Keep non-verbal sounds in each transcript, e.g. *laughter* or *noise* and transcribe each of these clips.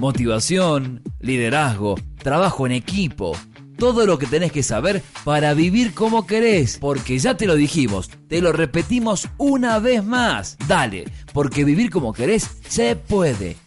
Motivación, liderazgo, trabajo en equipo. Todo lo que tenés que saber para vivir como querés. Porque ya te lo dijimos, te lo repetimos una vez más. Dale, porque vivir como querés se puede.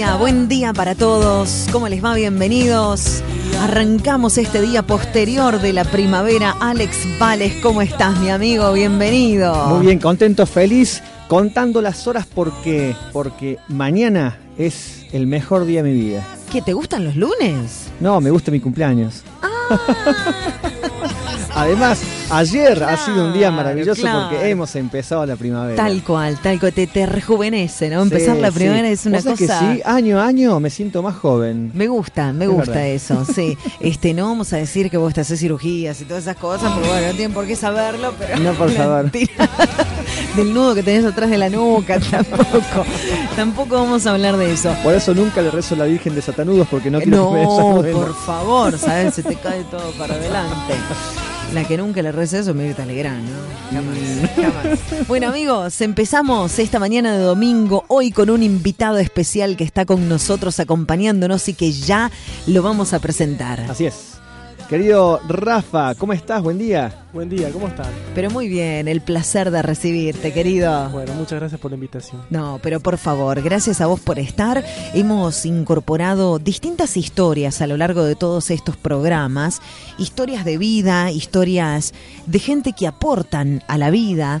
Día, buen día para todos. ¿Cómo les va? Bienvenidos. Arrancamos este día posterior de la primavera. Alex Vales, ¿cómo estás, mi amigo? Bienvenido. Muy bien, contento, feliz, contando las horas porque, porque mañana es el mejor día de mi vida. ¿Qué, te gustan los lunes? No, me gusta mi cumpleaños. Ah. Además, ayer ha sido un día maravilloso claro. porque hemos empezado la primavera. Tal cual, tal cual. Te, te rejuvenece, ¿no? Sí, Empezar la sí. primavera es una ¿Vos sabés cosa... que sí, año a año me siento más joven. Me gusta, me Es gusta verdad. eso, sí. *laughs* Este, no vamos a decir que vos te haces cirugías y todas esas cosas, porque bueno, no tienen por qué saberlo, pero. No, por *laughs* favor. *laughs* Del nudo que tenés atrás de la nuca, tampoco. Tampoco vamos a hablar de eso. Por eso nunca le rezo a la Virgen de Satanudos porque no quiero que me No, desayunen. por favor, ¿sabes? Se te cae todo para adelante. La que nunca le reza eso, Mirta Legrand, ¿no? Jamás, jamás. *laughs* Bueno, amigos, empezamos esta mañana de domingo, hoy con un invitado especial que está con nosotros acompañándonos y que ya lo vamos a presentar. Así es. Querido Rafa, ¿cómo estás? Buen día. Buen día, ¿cómo están? Pero muy bien, el placer de recibirte, querido. Bueno, muchas gracias por la invitación. No, pero por favor, gracias a vos por estar. Hemos incorporado distintas historias a lo largo de todos estos programas, historias de vida, historias de gente que aportan a la vida,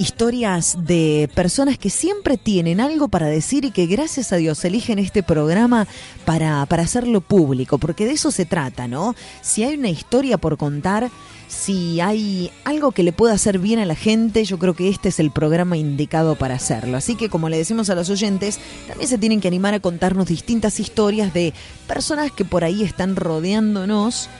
historias de personas que siempre tienen algo para decir y que gracias a Dios eligen este programa para, para hacerlo público, porque de eso se trata, ¿no? Si hay una historia por contar, si hay algo que le pueda hacer bien a la gente, yo creo que este es el programa indicado para hacerlo. Así que como le decimos a los oyentes, también se tienen que animar a contarnos distintas historias de personas que por ahí están rodeándonos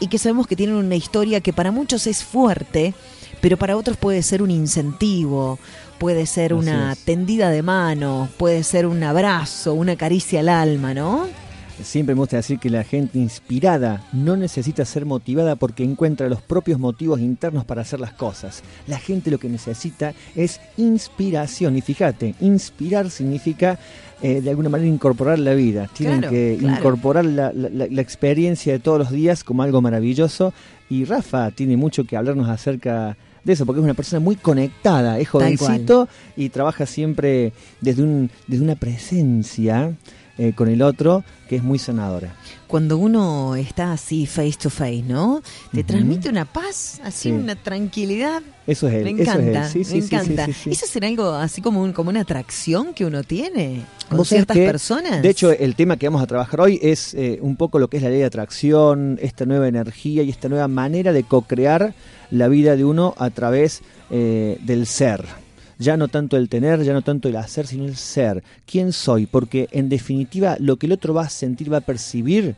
y que sabemos que tienen una historia que para muchos es fuerte, pero para otros puede ser un incentivo, puede ser Así una es. tendida de mano, puede ser un abrazo, una caricia al alma, ¿no? Siempre me gusta decir que la gente inspirada no necesita ser motivada porque encuentra los propios motivos internos para hacer las cosas. La gente lo que necesita es inspiración. Y fíjate, inspirar significa eh, de alguna manera incorporar la vida. Tienen Claro, que claro. incorporar la, la- la- la experiencia de todos los días como algo maravilloso. Y Rafa tiene mucho que hablarnos acerca de eso, porque es una persona muy conectada, es jovencito y trabaja siempre desde, un, desde una presencia eh, con el otro que es muy sanadora. Cuando uno está así face to face, ¿no? Te transmite una paz, así Sí. una tranquilidad. Eso es él. Me eso es él. encanta, Sí, me sí, encanta. ¿Eso será algo así como, un- como una atracción que uno tiene con ciertas que, personas? De hecho, el tema que vamos a trabajar hoy es eh, un poco lo que es la ley de atracción, esta nueva energía y esta nueva manera de co-crear la vida de uno a través eh, del ser. Ya no tanto el tener, ya no tanto el hacer, sino el ser. ¿Quién soy? Porque en definitiva lo que el otro va a sentir, va a percibir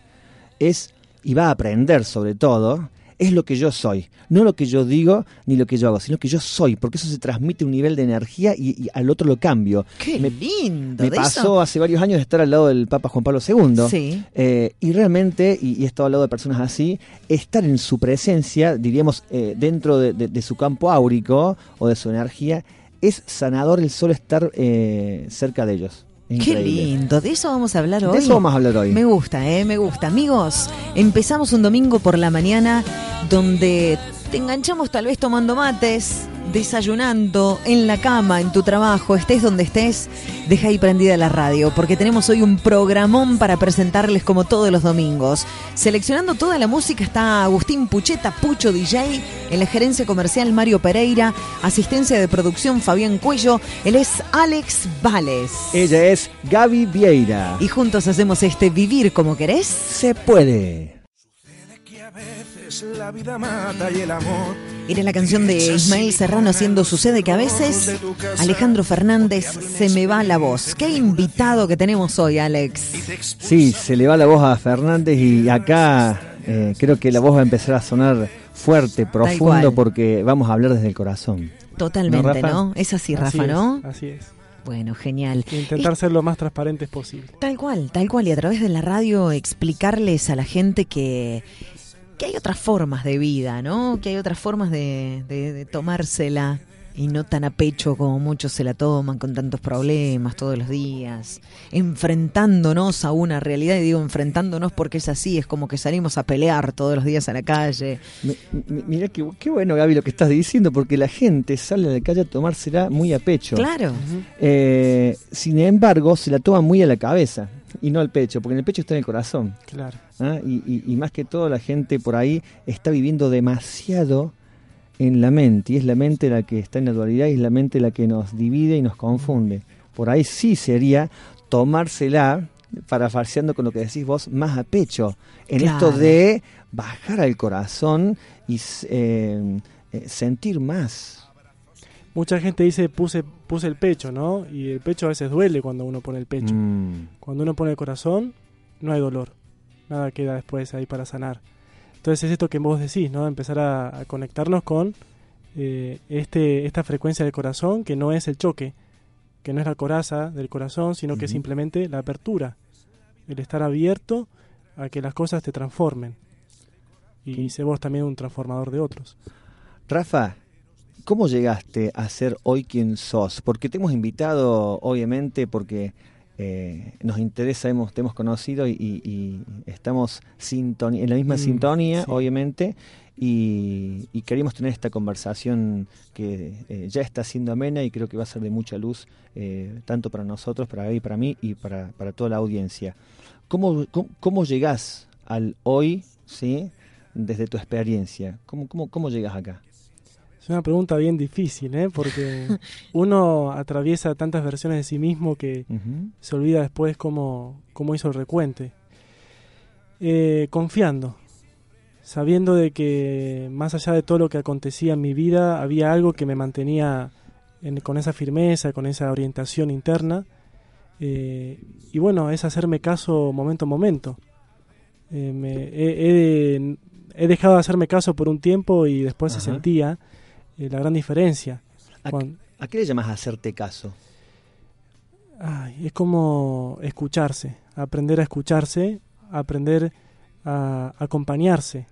es, y va a aprender sobre todo, es lo que yo soy. No lo que yo digo ni lo que yo hago, sino que yo soy, porque eso se transmite un nivel de energía y, y al otro lo cambio. Qué me- lindo. Me de pasó eso. hace varios años de estar al lado del Papa Juan Pablo II. Sí. Eh, y realmente, y, y he estado al lado de personas así, estar en su presencia, diríamos, eh, dentro de, de- de su campo áurico o de su energía, es sanador el solo estar eh, cerca de ellos. Qué lindo. De eso vamos a hablar hoy. De eso vamos a hablar hoy. Me gusta, ¿eh? Me gusta. Amigos, empezamos un domingo por la mañana donde te enganchamos tal vez tomando mates, desayunando, en la cama, en tu trabajo, estés donde estés, deja ahí prendida la radio, porque tenemos hoy un programón para presentarles como todos los domingos. Seleccionando toda la música está Agustín Pucheta, Pucho DJ, en la gerencia comercial Mario Pereira, asistencia de producción Fabián Cuello, él es Alex Vales. Ella es Gaby Vieira. Y juntos hacemos este Vivir como querés. Se puede. La vida mata y el amor. Era la canción de Ismael Serrano haciendo Sucede que a veces Alejandro Fernández se me va la voz. Qué invitado que tenemos hoy, Alex. Sí, se le va la voz a Fernández y acá eh, creo que la voz va a empezar a sonar fuerte, profundo, porque vamos a hablar desde el corazón. Totalmente, ¿no? Es así, Rafa, ¿no? así es. Bueno, genial. Intentar ser lo más transparentes posible. Tal cual, tal cual. Y a través de la radio explicarles a la gente que que hay otras formas de vida, ¿no? Que hay otras formas de, de, tomársela y no tan a pecho como muchos se la toman con tantos problemas todos los días, enfrentándonos a una realidad, y digo enfrentándonos porque es así, es como que salimos a pelear todos los días a la calle. mira qué, qué, bueno, Gaby, lo que estás diciendo, porque la gente sale a la calle a tomársela muy a pecho. Claro. Eh, sin embargo, se la toma muy a la cabeza y no al pecho, porque en el pecho está en el corazón. Claro. ¿Ah? Y, más que todo la gente por ahí está viviendo demasiado en la mente, y es la mente la que está en la dualidad y es la mente la que nos divide y nos confunde. Por ahí sí sería tomársela, parafarseando con lo que decís vos, más a pecho, en esto de bajar al corazón y eh, eh, sentir más mucha gente dice puse, puse el pecho, ¿no? Y el pecho a veces duele cuando uno pone el pecho. Mm. Cuando uno pone el corazón, no hay dolor. Nada queda después ahí para sanar. Entonces es esto que vos decís, ¿no? Empezar a, conectarnos con eh, este, esta frecuencia del corazón que no es el choque, que no es la coraza del corazón, sino que es simplemente la apertura, el estar abierto a que las cosas te transformen. Y sé vos también un transformador de otros. Rafa, ¿Cómo llegaste a ser hoy quien sos? Porque te hemos invitado, obviamente, porque eh, nos interesa, hemos, te hemos conocido y, estamos en la misma mm, sintonía, obviamente, y, queremos tener esta conversación que eh, ya está siendo amena y creo que va a ser de mucha luz, eh, tanto para nosotros, para Gaby, para mí y para, para toda la audiencia. ¿Cómo, cómo, llegás al hoy, ¿sí? desde tu experiencia? ¿Cómo, cómo, cómo llegas acá? Es una pregunta bien difícil, ¿eh? porque *laughs* uno atraviesa tantas versiones de sí mismo que se olvida después cómo, cómo hizo el recuente. Eh, confiando, sabiendo de que más allá de todo lo que acontecía en mi vida, había algo que me mantenía con esa firmeza, con esa orientación interna. Eh, y bueno, es hacerme caso momento a momento. Eh, me, he, dejado de hacerme caso por un tiempo y después se sentía eh, la gran diferencia. ¿A, qué le llamas hacerte caso? es como escucharse, aprender a escucharse, aprender a acompañarse,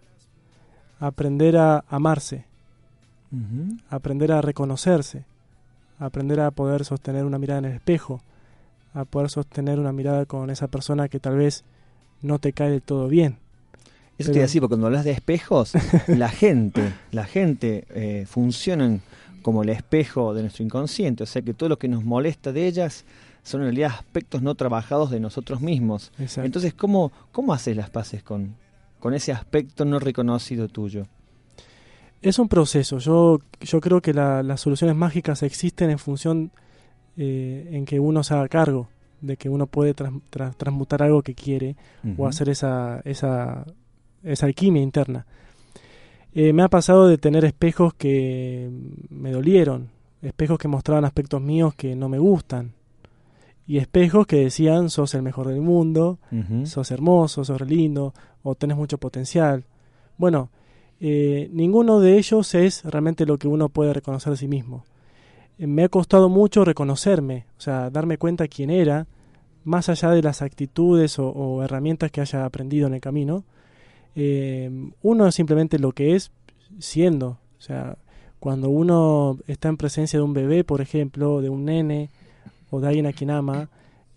aprender a amarse, aprender a reconocerse, aprender a poder sostener una mirada en el espejo, a poder sostener una mirada con esa persona que tal vez no te cae del todo bien eso te iba porque cuando hablas de espejos, *laughs* la gente, la gente eh, funcionan como el espejo de nuestro inconsciente, o sea que todo lo que nos molesta de ellas son en realidad aspectos no trabajados de nosotros mismos. Entonces, ¿cómo, ¿cómo haces las paces con, con ese aspecto no reconocido tuyo? Es un proceso. Yo, yo creo que las soluciones mágicas existen en función eh, en que uno se haga cargo de que uno puede transmutar algo que quiere o hacer esa, esa esa alquimia interna. Eh, me ha pasado de tener espejos que me dolieron, espejos que mostraban aspectos míos que no me gustan, y espejos que decían sos el mejor del mundo, sos hermoso, sos lindo, o tenés mucho potencial. Bueno, eh, ninguno de ellos es realmente lo que uno puede reconocer de sí mismo. Eh, me ha costado mucho reconocerme, o sea, darme cuenta quién era, más allá de las actitudes o herramientas que haya aprendido en el camino, eh, uno es simplemente lo que es siendo. O sea, cuando uno está en presencia de un bebé, por ejemplo, de un nene o de alguien a quien ama,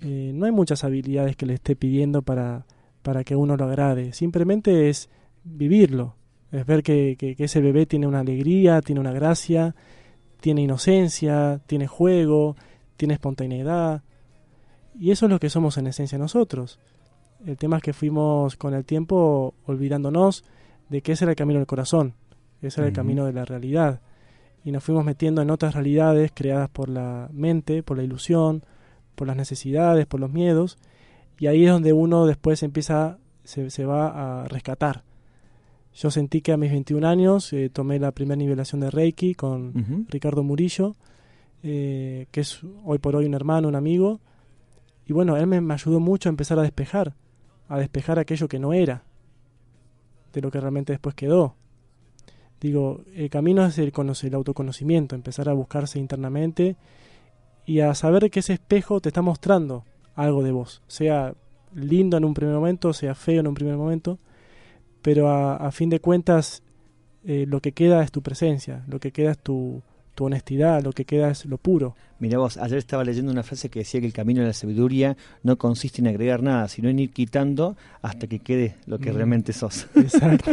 eh, no hay muchas habilidades que le esté pidiendo para, para que uno lo agrade. Simplemente es vivirlo, es ver que, que, ese bebé tiene una alegría, tiene una gracia, tiene inocencia, tiene juego, tiene espontaneidad. Y eso es lo que somos en esencia nosotros. El tema es que fuimos con el tiempo olvidándonos de que ese era el camino del corazón, ese era el camino de la realidad. Y nos fuimos metiendo en otras realidades creadas por la mente, por la ilusión, por las necesidades, por los miedos. Y ahí es donde uno después empieza, se, se va a rescatar. Yo sentí que a mis 21 años eh, tomé la primera nivelación de Reiki con. Ricardo Murillo, eh, que es hoy por hoy un hermano, un amigo. Y bueno, él me, me ayudó mucho a empezar a despejar, a despejar aquello que no era, de lo que realmente después quedó. Digo, el camino es el, el autoconocimiento, empezar a buscarse internamente y a saber que ese espejo te está mostrando algo de vos, sea lindo en un primer momento, sea feo en un primer momento, pero a, a fin de cuentas eh, lo que queda es tu presencia, lo que queda es tu, tu honestidad, lo que queda es lo puro. Mira vos, ayer estaba leyendo una frase que decía que el camino de la sabiduría no consiste en agregar nada, sino en ir quitando hasta que quede lo que Mm. realmente sos. *laughs* Exacto.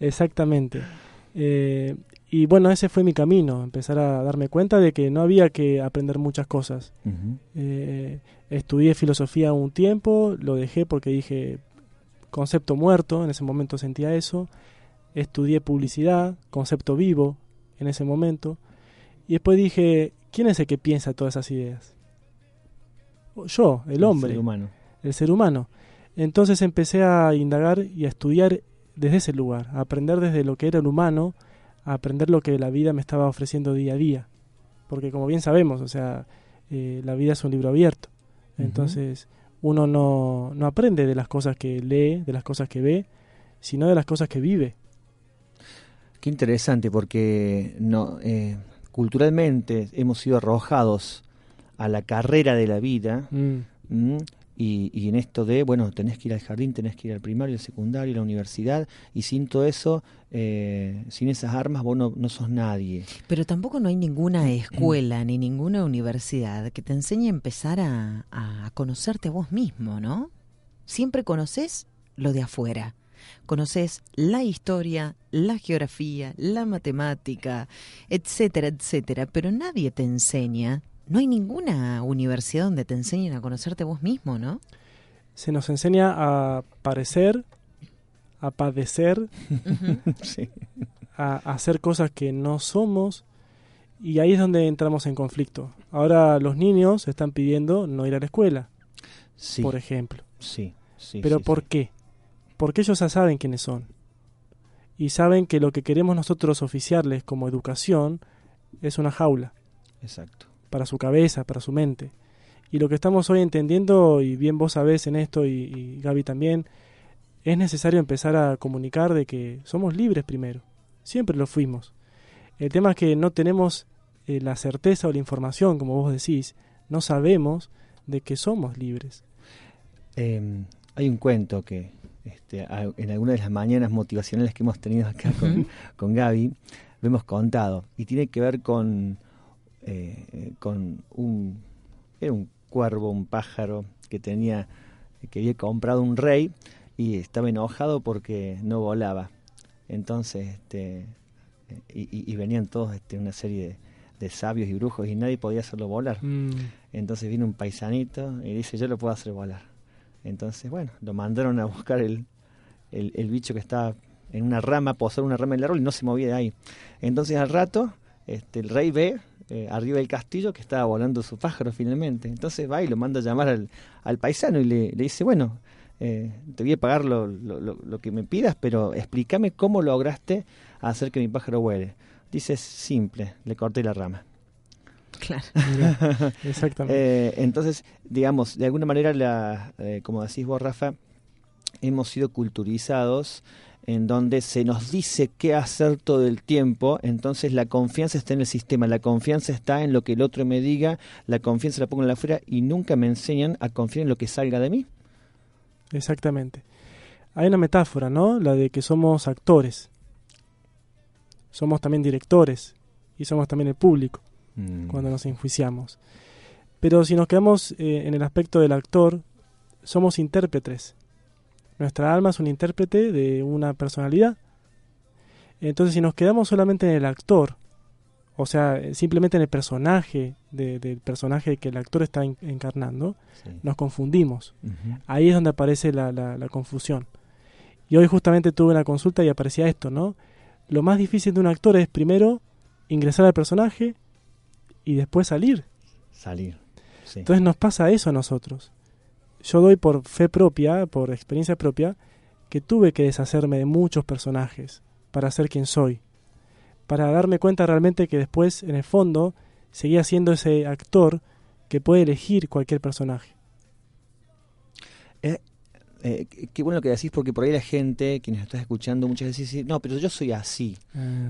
Exactamente. Eh, y bueno, ese fue mi camino, empezar a darme cuenta de que no había que aprender muchas cosas. Eh, estudié filosofía un tiempo, lo dejé porque dije concepto muerto, en ese momento sentía eso. Estudié publicidad, concepto vivo, en ese momento. Y después dije, ¿quién es el que piensa todas esas ideas? Yo, el hombre ser humano. el ser humano. Entonces empecé a indagar y a estudiar desde ese lugar, a aprender desde lo que era el humano, a aprender lo que la vida me estaba ofreciendo día a día. Porque como bien sabemos, o sea, eh, la vida es un libro abierto. Entonces uno no, no aprende de las cosas que lee, de las cosas que ve, sino de las cosas que vive. Qué interesante, porque no, eh, culturalmente hemos sido arrojados a la carrera de la vida Mm, y, y en esto de, bueno, tenés que ir al jardín, tenés que ir al primario, al secundario, a la universidad, y sin todo eso, eh, sin esas armas, vos no, no sos nadie. Pero tampoco no hay ninguna escuela ni ninguna universidad que te enseñe a empezar a, a conocerte a vos mismo, ¿no? Siempre conoces lo de afuera. Conoces la historia, la geografía, la matemática, etcétera, etcétera, pero nadie te enseña. No hay ninguna universidad donde te enseñen a conocerte a vos mismo, ¿no? Se nos enseña a parecer, a padecer. *laughs* Sí. a, a hacer cosas que no somos y ahí es donde entramos en conflicto. Ahora los niños están pidiendo no ir a la escuela, Sí, por ejemplo. sí, sí, Pero sí, ¿por sí. qué? Porque ellos ya saben quiénes son. Y saben que lo que queremos nosotros oficiarles como educación es una jaula Exacto. para su cabeza, para su mente. Y lo que estamos hoy entendiendo, y bien vos sabés en esto y, y Gaby también, es necesario empezar a comunicar de que somos libres primero. Siempre lo fuimos. El tema es que no tenemos eh, la certeza o la información, como vos decís, no sabemos de que somos libres. Eh, hay un cuento que este, a- en alguna de las mañanas motivacionales que hemos tenido acá con, con Gaby, lo hemos contado y tiene que ver con, eh, con un, era un cuervo, un pájaro que tenía, que había comprado un rey y estaba enojado porque no volaba. Entonces, este, y, y- y venían todos este, una serie de, de sabios y brujos y nadie podía hacerlo volar. Mm, Entonces viene un paisanito y dice, yo lo puedo hacer volar. Entonces, bueno, lo mandaron a buscar el, el, bicho que estaba en una rama, posar una rama en el árbol y no se movía de ahí. Entonces al rato, este, el rey ve eh, arriba del castillo que estaba volando su pájaro finalmente. Entonces va y lo manda a llamar al, al paisano y le, dice, bueno, eh, te voy a pagar lo, lo, lo- que me pidas, pero explícame cómo lograste hacer que mi pájaro vuele. Dice, "Es simple, le corté la rama. Claro. exactamente. Eh, entonces, digamos, de alguna manera, la, eh, como decís vos, Rafa, hemos sido culturizados en donde se nos dice qué hacer todo el tiempo, entonces la confianza está en el sistema, la confianza está en lo que el otro me diga, la confianza la pongo en la afuera y nunca me enseñan a confiar en lo que salga de mí. Exactamente. Hay una metáfora, ¿no? La de que somos actores. Somos también directores y somos también el público Mm. cuando nos enjuiciamos. Pero si nos quedamos eh, en el aspecto del actor, somos intérpretes. Nuestra alma es un intérprete de una personalidad. Entonces, si nos quedamos solamente en el actor, o sea, simplemente en el personaje, de- del personaje que el actor está en- encarnando, Sí. nos confundimos. Ahí es donde aparece la, la- la confusión. Y hoy justamente tuve una consulta y aparecía esto, ¿no? Lo más difícil de un actor es primero ingresar al personaje y después salir. Salir. Sí. Entonces nos pasa eso a nosotros. Yo doy por fe propia, por experiencia propia, que tuve que deshacerme de muchos personajes para ser quien soy. Para darme cuenta realmente que después, en el fondo, seguía siendo ese actor que puede elegir cualquier personaje. Eh, qué- bueno lo que decís, porque por ahí la gente, quienes estás escuchando, muchas veces dice, no, pero yo soy así.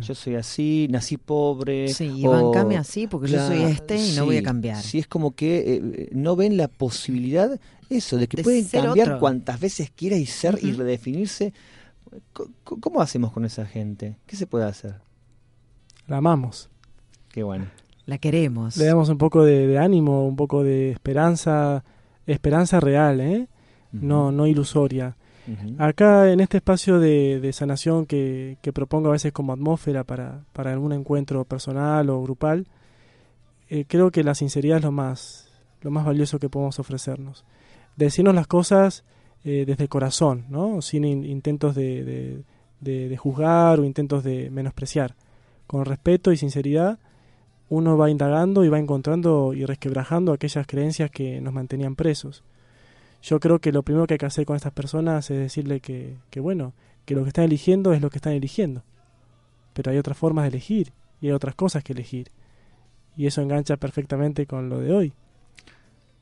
Yo soy así, nací pobre. Sí, y o- bancame así porque yo soy este y no voy a cambiar. Sí, es como que eh, no ven la posibilidad, eso, de que De pueden cambiar otro. cuantas veces quiera y ser y redefinirse. ¿Cómo hacemos con esa gente? ¿Qué se puede hacer? La amamos. Qué bueno. La queremos. Le damos un poco de, de ánimo, un poco de esperanza, esperanza real, ¿eh? No, no ilusoria. Acá en este espacio de, de sanación que, que propongo a veces como atmósfera para, para algún encuentro personal o grupal, eh, creo que la sinceridad es lo más, lo más valioso que podemos ofrecernos. Decirnos las cosas eh, desde el corazón, ¿no? sin in- intentos de, de- de- de juzgar o intentos de menospreciar. Con respeto y sinceridad uno va indagando y va encontrando y resquebrajando aquellas creencias que nos mantenían presos yo creo que lo primero que hay que hacer con estas personas es decirle que, que bueno, que lo que están eligiendo es lo que están eligiendo. Pero hay otras formas de elegir y hay otras cosas que elegir. Y eso engancha perfectamente con lo de hoy.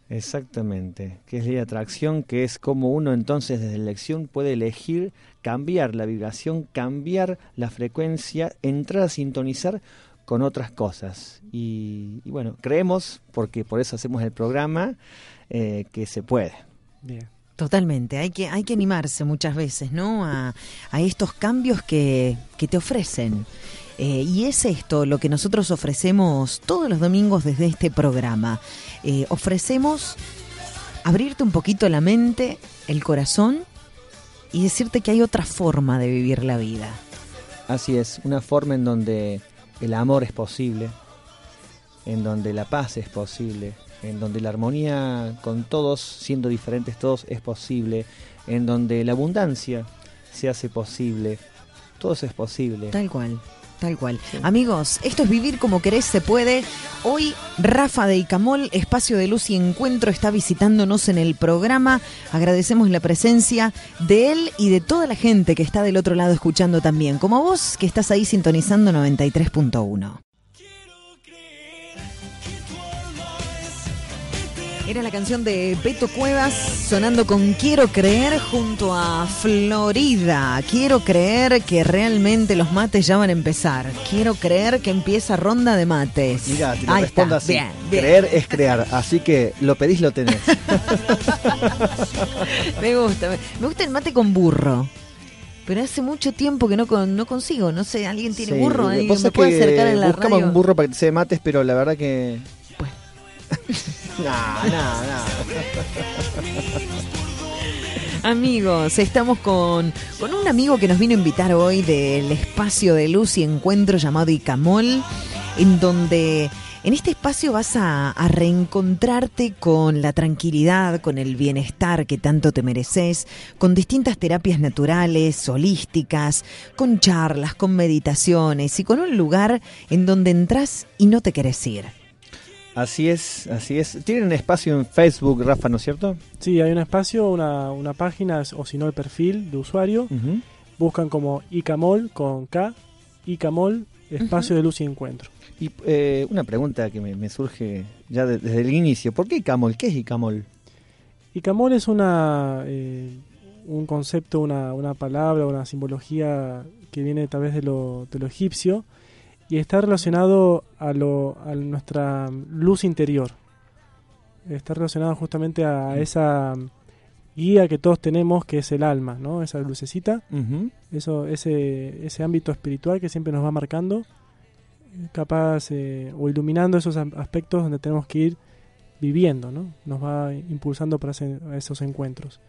Exactamente, que es de atracción, que es como uno entonces desde la elección puede elegir cambiar la vibración, cambiar la frecuencia, entrar a sintonizar con otras cosas. Y, y bueno, creemos, porque por eso hacemos el programa, eh, que se puede. Bien. Totalmente, hay que, hay que animarse muchas veces, ¿no? A, a estos cambios que, que te ofrecen. Eh, y es esto lo que nosotros ofrecemos todos los domingos desde este programa. Eh, ofrecemos abrirte un poquito la mente, el corazón y decirte que hay otra forma de vivir la vida. Así es, una forma en donde el amor es posible, en donde la paz es posible, en donde la armonía con todos, siendo diferentes todos, es posible, en donde la abundancia se hace posible, todo eso es posible. Tal cual. Tal cual. Amigos, esto es Vivir como querés, se puede. Hoy Rafa de Icamol, Espacio de Luz y Encuentro, está visitándonos en el programa. Agradecemos la presencia de él y de toda la gente que está del otro lado escuchando también, como vos que estás ahí sintonizando 93.1. Era la canción de Beto Cuevas sonando con Quiero creer junto a Florida. Quiero creer que realmente los mates ya van a empezar. Quiero creer que empieza ronda de mates. Mira, te lo Ahí respondo está. así. Bien, bien. Creer es crear, así que lo pedís, lo tenés. *laughs* Me gusta. me- gusta el mate con burro. Pero hace mucho tiempo que no, con- no consigo. No sé, ¿alguien tiene Sí, burro? lo que ¿Alguien pasa me puede acercar en la radio? un burro para que se mates, pero la verdad que... Bueno. *laughs* no, no, no. Amigos, estamos con, con un amigo que nos vino a invitar hoy del espacio de luz y encuentro llamado Icamol, en donde en este espacio vas a, a reencontrarte con la tranquilidad, con el bienestar que tanto te mereces, con distintas terapias naturales, holísticas, con charlas, con meditaciones y con un lugar en donde entras y no te querés ir. Así es, así es. Tienen un espacio en Facebook, Rafa, ¿no es cierto? Sí, hay un espacio, una, una página o si no el perfil de usuario. Buscan como Icamol con K, Icamol, espacio de luz y encuentro. Y eh, una pregunta que me, me surge ya de- desde el inicio. ¿Por qué Icamol? ¿Qué es Icamol? Icamol es una, eh, un concepto, una, una palabra, una simbología que viene tal vez de lo, de lo egipcio y está relacionado a, lo, a nuestra luz interior. Está relacionado justamente a esa guía que todos tenemos, que es el alma, ¿no? Esa lucecita, eso, ese, ese ámbito espiritual que siempre nos va marcando, capaz eh, o iluminando esos aspectos donde tenemos que ir viviendo, ¿no? Nos va impulsando para ese- esos encuentros.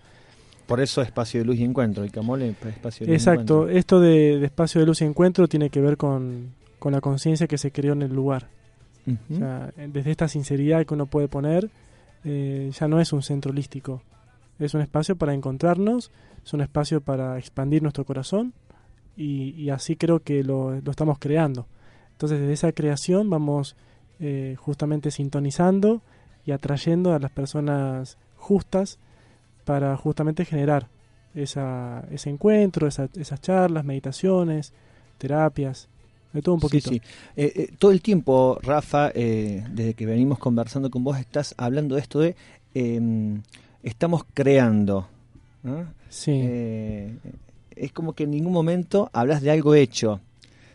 Por eso espacio de luz y encuentro. Icamol es espacio de luz y Exacto, encuentro. esto de, de espacio de luz y encuentro tiene que ver con, con la conciencia que se creó en el lugar. Ujú. O sea, desde esta sinceridad que uno puede poner, eh, ya no es un centro holístico. Es un espacio para encontrarnos, es un espacio para expandir nuestro corazón y, y así creo que lo, lo estamos creando. Entonces desde esa creación vamos eh, justamente sintonizando y atrayendo a las personas justas para justamente generar esa, ese encuentro, esa- esas charlas, meditaciones, terapias, de todo un poquito. Sí, sí. Eh, eh, todo el tiempo, Rafa, eh, desde que venimos conversando con vos, estás hablando de esto de eh, estamos creando. ¿no? Sí. Eh, es como que en ningún momento hablas de algo hecho,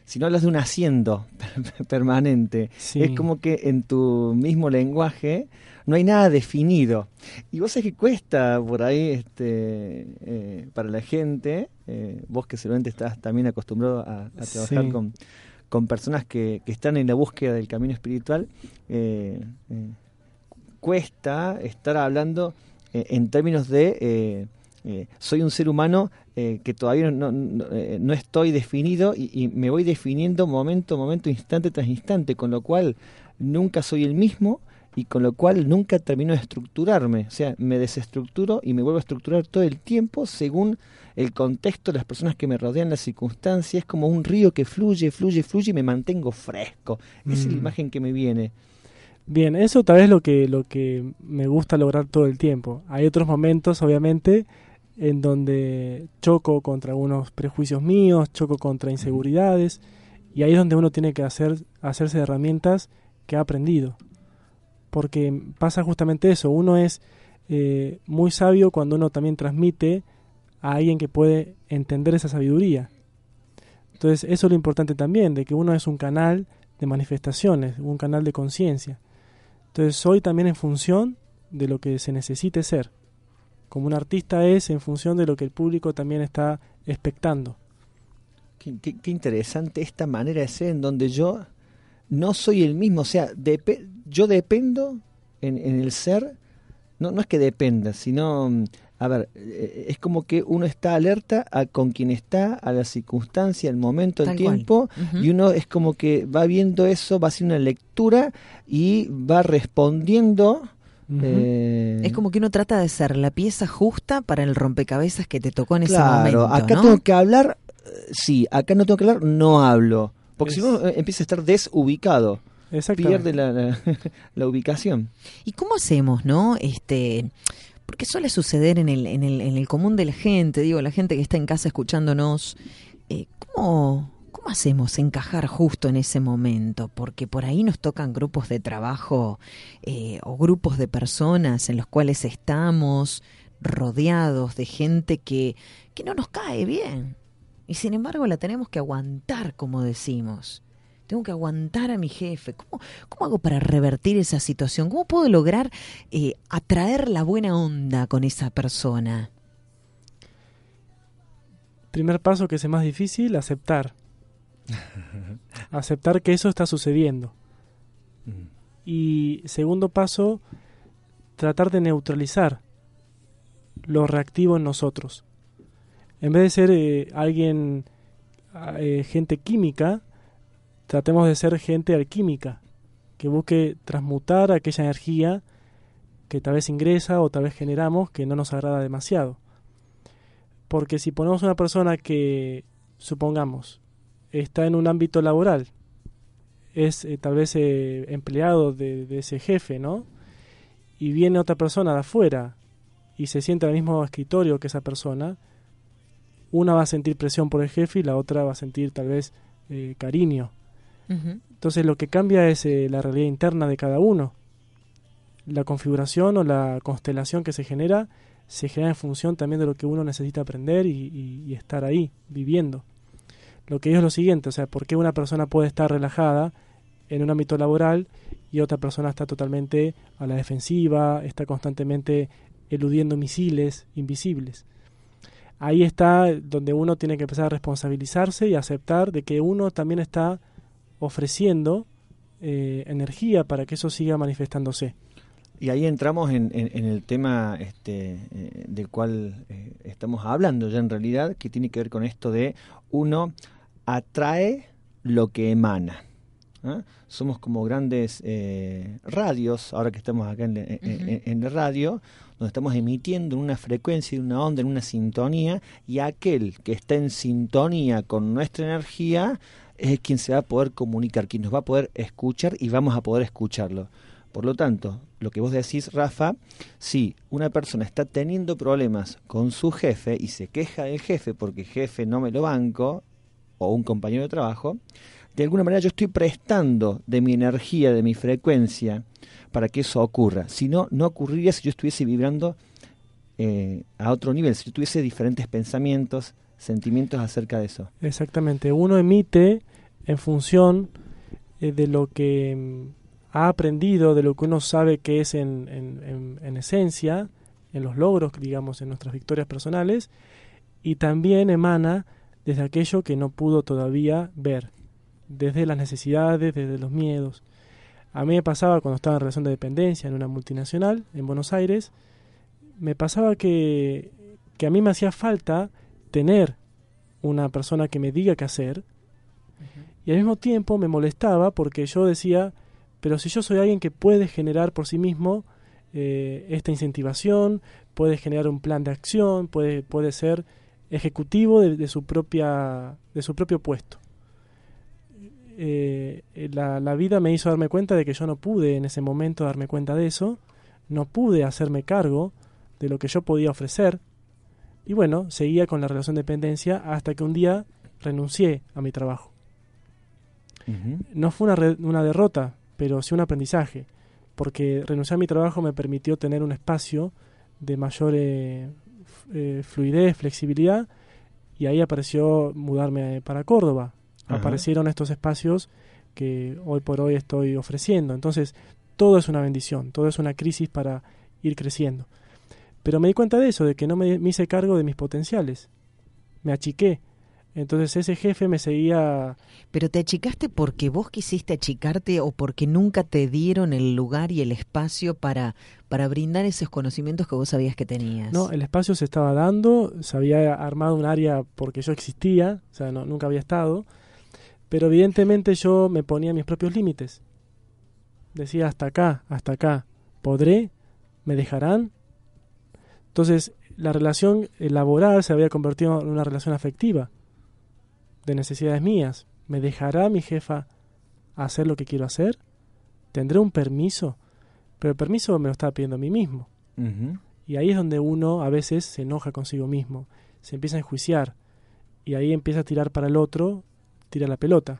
sino hablas de un haciendo *laughs* permanente. Sí. Es como que en tu mismo lenguaje no hay nada definido. Y vos sabés que cuesta por ahí este, eh, para la gente, eh, vos que seguramente estás también acostumbrado a, a trabajar Sí. con, con personas que, que están en la búsqueda del camino espiritual, eh, cuesta estar hablando en términos de eh, soy un ser humano eh, que todavía no, no, eh, no estoy definido y, y me voy definiendo momento a momento, instante tras instante, con lo cual nunca soy el mismo y con lo cual nunca termino de estructurarme. O sea, me desestructuro y me vuelvo a estructurar todo el tiempo según el contexto, las personas que me rodean, las circunstancias. Es como un río que fluye, fluye, fluye y me mantengo fresco. Esa es la Mm. imagen que me viene. Bien, eso tal vez lo que, lo que me gusta lograr todo el tiempo. Hay otros momentos, obviamente, en donde choco contra algunos prejuicios míos, choco contra inseguridades, y ahí es donde uno tiene que hacer, hacerse de herramientas que ha aprendido. Porque pasa justamente eso, uno es eh, muy sabio cuando uno también transmite a alguien que puede entender esa sabiduría. Entonces, eso es lo importante también, de que uno es un canal de manifestaciones, un canal de conciencia. Entonces soy también en función de lo que se necesite ser. Como un artista es en función de lo que el público también está expectando. Qué, interesante esta manera de ser en donde yo no soy el mismo. O sea, depe- yo dependo en, en el ser. No, no es que dependa, sino, mm, a ver, eh, es como que uno está alerta a con quien está, a la circunstancia, el momento, cual. tiempo, y uno es como que va viendo eso, va haciendo una lectura y va respondiendo. Eh, Es como que uno trata de ser la pieza justa para el rompecabezas que te tocó en ese Claro, momento. acá ¿no? tengo que hablar, eh, sí, acá no tengo que hablar, no hablo. Porque si Es- no, eh, empieza a estar desubicado. Pierde la, la, *laughs* la ubicación. ¿Y cómo hacemos, no? Este, porque suele suceder en el, en el, en el común de la gente, digo, la gente que está en casa escuchándonos, eh, ¿cómo, ¿cómo hacemos encajar justo en ese momento? Porque por ahí nos tocan grupos de trabajo eh, o grupos de personas en los cuales estamos rodeados de gente que, que no nos cae bien. Y sin embargo la tenemos que aguantar, como decimos. Tengo que aguantar a mi jefe. ¿Cómo, cómo hago para revertir esa situación? ¿Cómo puedo lograr eh, atraer la buena onda con esa persona? Primer paso que es el más difícil, aceptar. *laughs* aceptar que eso está sucediendo. Y segundo paso, tratar de neutralizar lo reactivo en nosotros. En vez de ser eh, alguien, ah, eh, gente química, tratemos de ser gente alquímica, que busque transmutar aquella energía que tal vez ingresa o tal vez generamos que no nos agrada demasiado. Porque si ponemos una persona que, supongamos, está en un ámbito laboral, es eh, tal vez eh, empleado de, ese jefe, ¿no? Y viene otra persona de afuera y se sienta en el mismo escritorio que esa persona, una va a sentir presión por el jefe y la otra va a sentir tal vez eh, cariño. Entonces lo que cambia es eh, la realidad interna de cada uno. La configuración o la constelación que se genera se genera en función también de lo que uno necesita aprender y, estar ahí, viviendo. Lo que digo es lo siguiente, o sea, ¿por qué una persona puede estar relajada en un ámbito laboral y otra persona está totalmente a la defensiva, está constantemente eludiendo misiles invisibles? Ahí está donde uno tiene que empezar a responsabilizarse y aceptar de que uno también está ofreciendo eh, energía para que eso siga manifestándose. Y ahí entramos en, en- en el tema este, eh, del cual eh, estamos hablando ya en realidad, que tiene que ver con esto de uno atrae lo que emana. ¿ah? Somos como grandes eh, radios, ahora que estamos acá en, en- en- en la radio, donde estamos emitiendo en una frecuencia, en una onda, en una sintonía, y aquel que está en sintonía con nuestra energía es quien se va a poder comunicar, quien nos va a poder escuchar y vamos a poder escucharlo. Por lo tanto, lo que vos decís, Rafa, si una persona está teniendo problemas con su jefe y se queja del jefe porque jefe no me lo banco, o un compañero de trabajo, de alguna manera yo estoy prestando de mi energía, de mi frecuencia, para que eso ocurra. Si no, no ocurriría si yo estuviese vibrando eh, a otro nivel, si yo tuviese diferentes pensamientos, sentimientos acerca de eso. Exactamente, uno emite en función eh, de lo que mm, ha aprendido, de lo que uno sabe que es en, en- en- en esencia, en los logros, digamos, en nuestras victorias personales, y también emana desde aquello que no pudo todavía ver, desde las necesidades, desde los miedos. A mí me pasaba cuando estaba en relación de dependencia en una multinacional en Buenos Aires, me pasaba que, que a mí me hacía falta tener una persona que me diga qué hacer y al mismo tiempo me molestaba porque yo decía, pero si yo soy alguien que puede generar por sí mismo eh, esta incentivación, puede generar un plan de acción, puede, puede ser ejecutivo de, de su propia de su propio puesto. Eh, la, la vida me hizo darme cuenta de que yo no pude en ese momento darme cuenta de eso, no pude hacerme cargo de lo que yo podía ofrecer, y bueno, seguía con la relación de dependencia hasta que un día renuncié a mi trabajo. No fue una, re- una derrota, pero sí un aprendizaje, porque renunciar a mi trabajo me permitió tener un espacio de mayor eh, eh, fluidez, flexibilidad, y ahí apareció mudarme para Córdoba. Ajá. Aparecieron estos espacios que hoy por hoy estoy ofreciendo. Entonces, todo es una bendición, todo es una crisis para ir creciendo. Pero me di cuenta de eso, de que no me, me hice cargo de mis potenciales. Me achiqué. Entonces ese jefe me seguía Pero te achicaste porque vos quisiste achicarte o porque nunca te dieron el lugar y el espacio para, para brindar esos conocimientos que vos sabías que tenías. No, el espacio se estaba dando, se había armado un área porque yo existía, o sea, no, nunca había estado, pero evidentemente yo me ponía mis propios límites. Decía hasta acá, hasta acá, ¿podré? ¿Me dejarán? Entonces, la relación eh, laboral se había convertido en una relación afectiva, de necesidades mías. ¿Me dejará mi jefa hacer lo que quiero hacer? ¿Tendré un permiso? Pero el permiso me lo estaba pidiendo a mí mismo. Y ahí es donde uno a veces se enoja consigo mismo, se empieza a enjuiciar y ahí empieza a tirar para el otro, tira la pelota.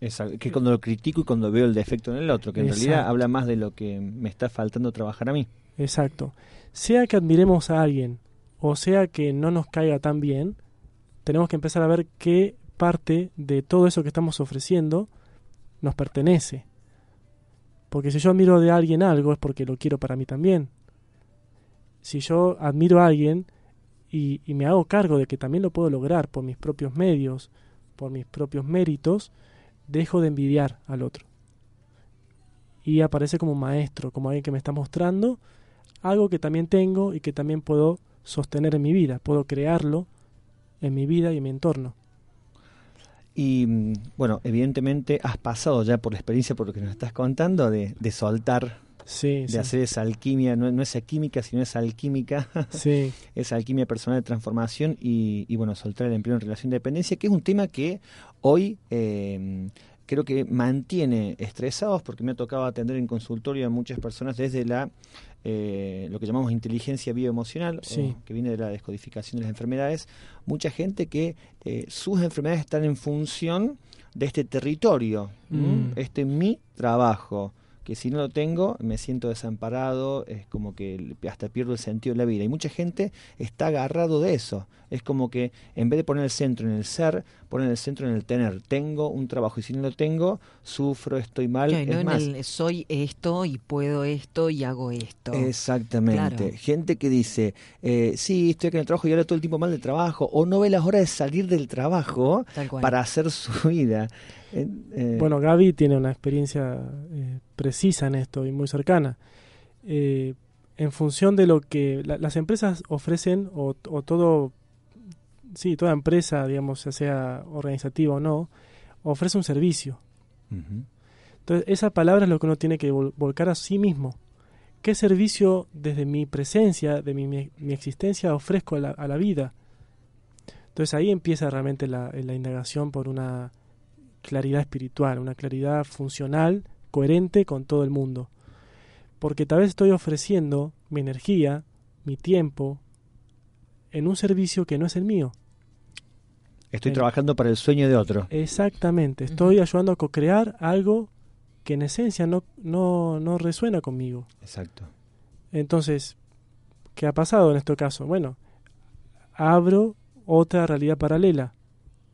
Exacto, que cuando lo critico y cuando veo el defecto en el otro, que en realidad habla más de lo que me está faltando trabajar a mí. Exacto. Sea que admiremos a alguien o sea que no nos caiga tan bien, tenemos que empezar a ver qué parte de todo eso que estamos ofreciendo nos pertenece. Porque si yo admiro de alguien algo es porque lo quiero para mí también. Si yo admiro a alguien y, y me hago cargo de que también lo puedo lograr por mis propios medios, por mis propios méritos, dejo de envidiar al otro. Y aparece como maestro, como alguien que me está mostrando algo que también tengo y que también puedo sostener en mi vida, puedo crearlo en mi vida y en mi entorno. Y mm, bueno, evidentemente has pasado ya por la experiencia, por lo que nos estás contando, de, de soltar, Sí, de sí, hacer esa alquimia, no, no esa química, sino esa alquímica, *laughs* sí, esa alquimia personal de transformación y, y, bueno, soltar el empleo en relación de dependencia, que es un tema que hoy eh, creo que mantiene estresados, porque me ha tocado atender en consultorio a muchas personas desde la eh, lo que llamamos inteligencia bioemocional, Sí. o que viene de la descodificación de las enfermedades, mucha gente que eh, sus enfermedades están en función de este territorio. Mm. este es mi trabajo, que si no lo tengo me siento desamparado, es como que hasta pierdo el sentido de la vida. Y mucha gente está agarrado de eso. Es como que en vez de poner el centro en el ser, ponen el centro en el tener. Tengo un trabajo y si no lo tengo, sufro, estoy mal. Claro, y no es en el soy esto y puedo esto y hago esto. Exactamente. Claro. Gente que dice, eh, sí, estoy acá en el trabajo y ahora todo el tiempo mal del trabajo, o no ve las horas de salir del trabajo para hacer su *laughs* vida. Eh, eh, Bueno, Gaby tiene una experiencia eh, precisa en esto y muy cercana. Eh, en función de lo que la- las empresas ofrecen, o, o todo, sí, toda empresa, digamos, ya sea organizativa o no, ofrece un servicio. Entonces, esa palabra es lo que uno tiene que vol- volcar a sí mismo. ¿Qué servicio desde mi presencia, de mi, mi- mi existencia, ofrezco a la, a la vida? Entonces ahí empieza realmente la, la indagación por una claridad espiritual, una claridad funcional, coherente con todo el mundo. Porque tal vez estoy ofreciendo mi energía, mi tiempo, en un servicio que no es el mío. Estoy El- trabajando para el sueño de otro. Exactamente, estoy ayudando a co-crear algo que en esencia no, no, no resuena conmigo. Exacto. Entonces, ¿qué ha pasado en este caso? Bueno, abro otra realidad paralela.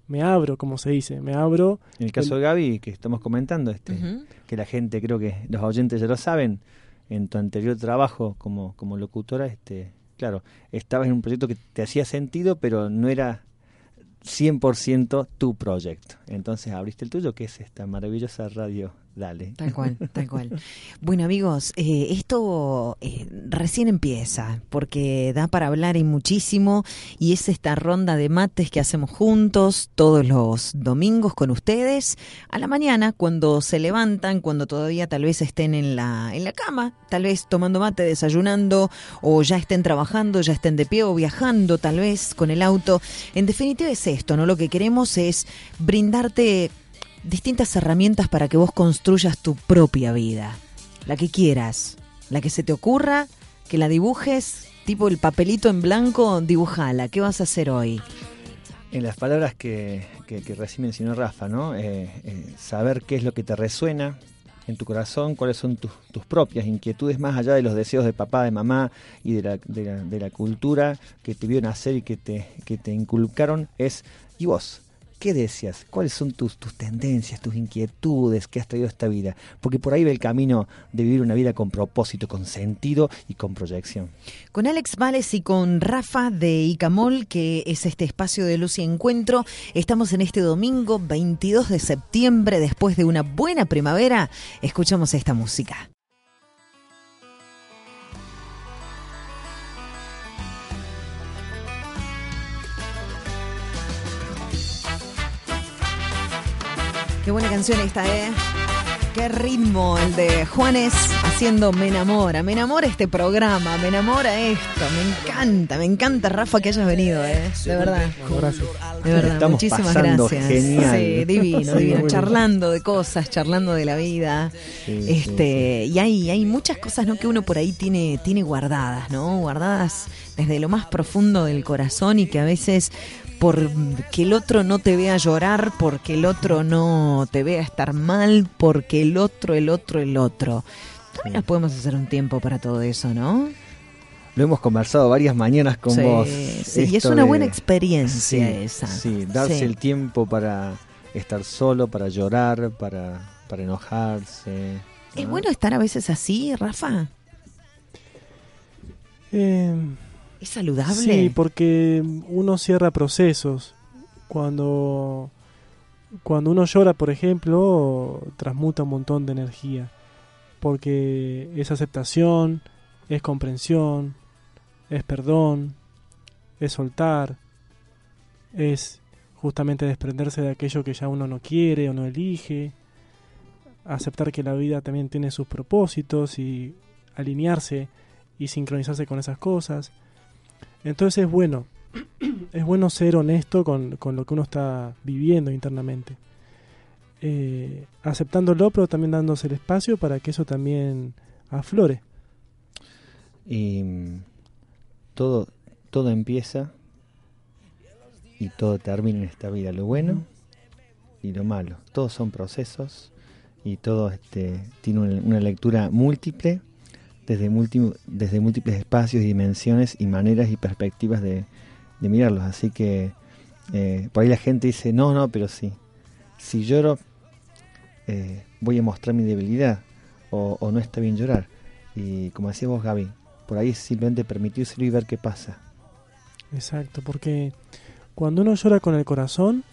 Me abro, como se dice, me abro. En el caso El- de Gaby, que estamos comentando, este, que la gente, creo que los oyentes ya lo saben, en tu anterior trabajo como, como locutora, este, claro, estabas en un proyecto que te hacía sentido, pero no era 100% tu proyecto. Entonces abriste el tuyo, que es esta maravillosa radio. Dale. Tal cual, tal cual. Bueno, amigos, eh, esto eh, recién empieza, porque da para hablar y muchísimo, y es esta ronda de mates que hacemos juntos todos los domingos con ustedes, a la mañana, cuando se levantan, cuando todavía tal vez estén en la, en la cama, tal vez tomando mate, desayunando, o ya estén trabajando, ya estén de pie o viajando, tal vez con el auto. En definitiva es esto, ¿no? Lo que queremos es brindarte distintas herramientas para que vos construyas tu propia vida. La que quieras, la que se te ocurra, que la dibujes, tipo el papelito en blanco, dibujala. ¿Qué vas a hacer hoy? En las palabras que, que, que recién mencionó Rafa, ¿no? Eh, eh, saber qué es lo que te resuena en tu corazón, cuáles son tus, tus propias inquietudes, más allá de los deseos de papá, de mamá y de la, de la, de la cultura que te vio nacer y que te, que te inculcaron, es, ¿y vos? ¿Qué deseas? ¿Cuáles son tus, tus tendencias, tus inquietudes que has traído a esta vida? Porque por ahí va el camino de vivir una vida con propósito, con sentido y con proyección. Con Alex Vales y con Rafa de Icamol, que es este espacio de luz y encuentro, estamos en este domingo 22 de septiembre, después de una buena primavera, escuchamos esta música. Qué buena canción esta, ¿eh? Qué ritmo el de Juanes haciendo Me enamora. Me enamora este programa, me enamora esto. Me encanta, me encanta, Rafa, que hayas venido, ¿eh? De verdad. Gracias. De verdad, Estamos muchísimas gracias. genial. Sí, divino, Sí, divino. Charlando de cosas, charlando de la vida. Sí, este, y hay, hay muchas cosas ¿no? que uno por ahí tiene, tiene guardadas, ¿no? Guardadas desde lo más profundo del corazón y que a veces por que el otro no te vea llorar, porque el otro no te vea estar mal, porque el otro, el otro, el otro. También nos podemos hacer un tiempo para todo eso, ¿no? Lo hemos conversado varias mañanas con Sí, vos. sí, y es una de- buena experiencia Sí, esa. Sí, darse Sí. el tiempo para estar solo, para llorar, para, para enojarse. ¿Es ¿no? bueno estar a veces así, Rafa? Eh, ¿Es saludable? sí, porque uno cierra procesos. Cuando, cuando uno llora, por ejemplo, transmuta un montón de energía. Porque es aceptación, es comprensión, es perdón, es soltar, es justamente desprenderse de aquello que ya uno no quiere o no elige, aceptar que la vida también tiene sus propósitos y alinearse y sincronizarse con esas cosas. Entonces es bueno, *clears throat* es bueno ser honesto con, con lo que uno está viviendo internamente. Eh, aceptándolo, pero también dándose el espacio para que eso también aflore. Y mm, todo, todo empieza y todo termina en esta vida. Lo bueno y lo malo. Todos son procesos y todo este, tiene una, una lectura múltiple desde, múlti- desde múltiples espacios y dimensiones y maneras y perspectivas de, de mirarlos. Así que eh, por ahí la gente dice, no, no, pero sí. Si lloro, eh, voy a mostrar mi debilidad o, o no está bien llorar. Y como decías vos, Gaby, por ahí es simplemente permitírselo y ver qué pasa. Exacto, porque cuando uno llora con el corazón,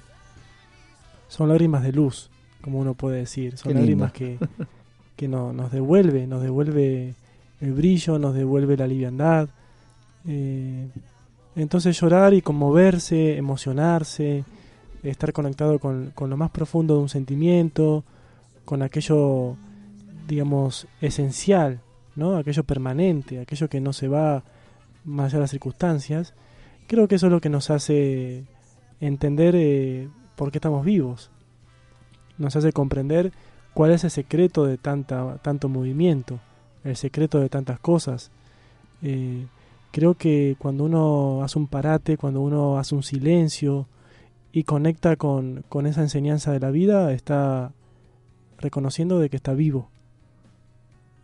son lágrimas de luz, como uno puede decir. Son lágrimas que, que no- nos devuelve, nos devuelve el brillo, nos devuelve la liviandad. Eh, entonces llorar y conmoverse, emocionarse, estar conectado con, lo más profundo de un sentimiento, con aquello, digamos, esencial, ¿no? Aquello permanente, aquello que no se va más allá de las circunstancias. Creo que eso es lo que nos hace entender eh, por qué estamos vivos. Nos hace comprender cuál es el secreto de tanta, tanto movimiento, el secreto de tantas cosas. Eh, creo que cuando uno hace un parate, cuando uno hace un silencio y conecta con, con esa enseñanza de la vida, está reconociendo de que está vivo.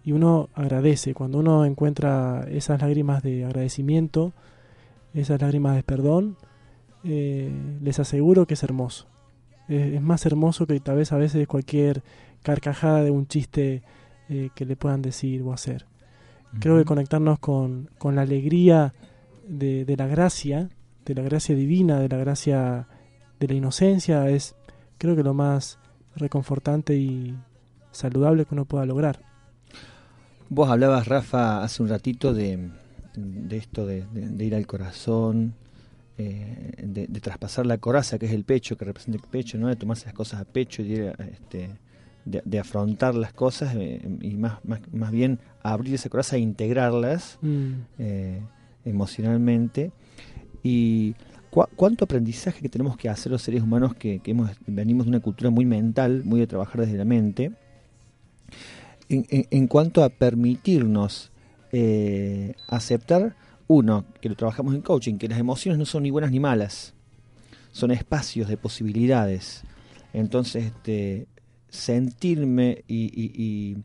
Y uno agradece, cuando uno encuentra esas lágrimas de agradecimiento, esas lágrimas de perdón, eh, les aseguro que es hermoso. Es, más hermoso que tal vez a veces cualquier carcajada de un chiste eh, que le puedan decir o hacer. Creo que conectarnos con, con la alegría de, de, la gracia, de la gracia divina, de la gracia de la inocencia, es creo que lo más reconfortante y saludable que uno pueda lograr. Vos hablabas, Rafa, hace un ratito de, de esto de, ir al corazón, eh, de, traspasar la coraza, que es el pecho, que representa el pecho, ¿no? de tomarse las cosas a pecho y este, de, afrontar las cosas eh, y más, más, más, bien abrir esa coraza e integrarlas mm. eh, emocionalmente. Y cuánto aprendizaje que tenemos que hacer los seres humanos que, hemos, venimos de una cultura muy mental, muy de trabajar desde la mente, en, cuanto a permitirnos eh, aceptar, uno, que lo trabajamos en coaching, que las emociones no son ni buenas ni malas, son espacios de posibilidades. Entonces, este, sentirme y,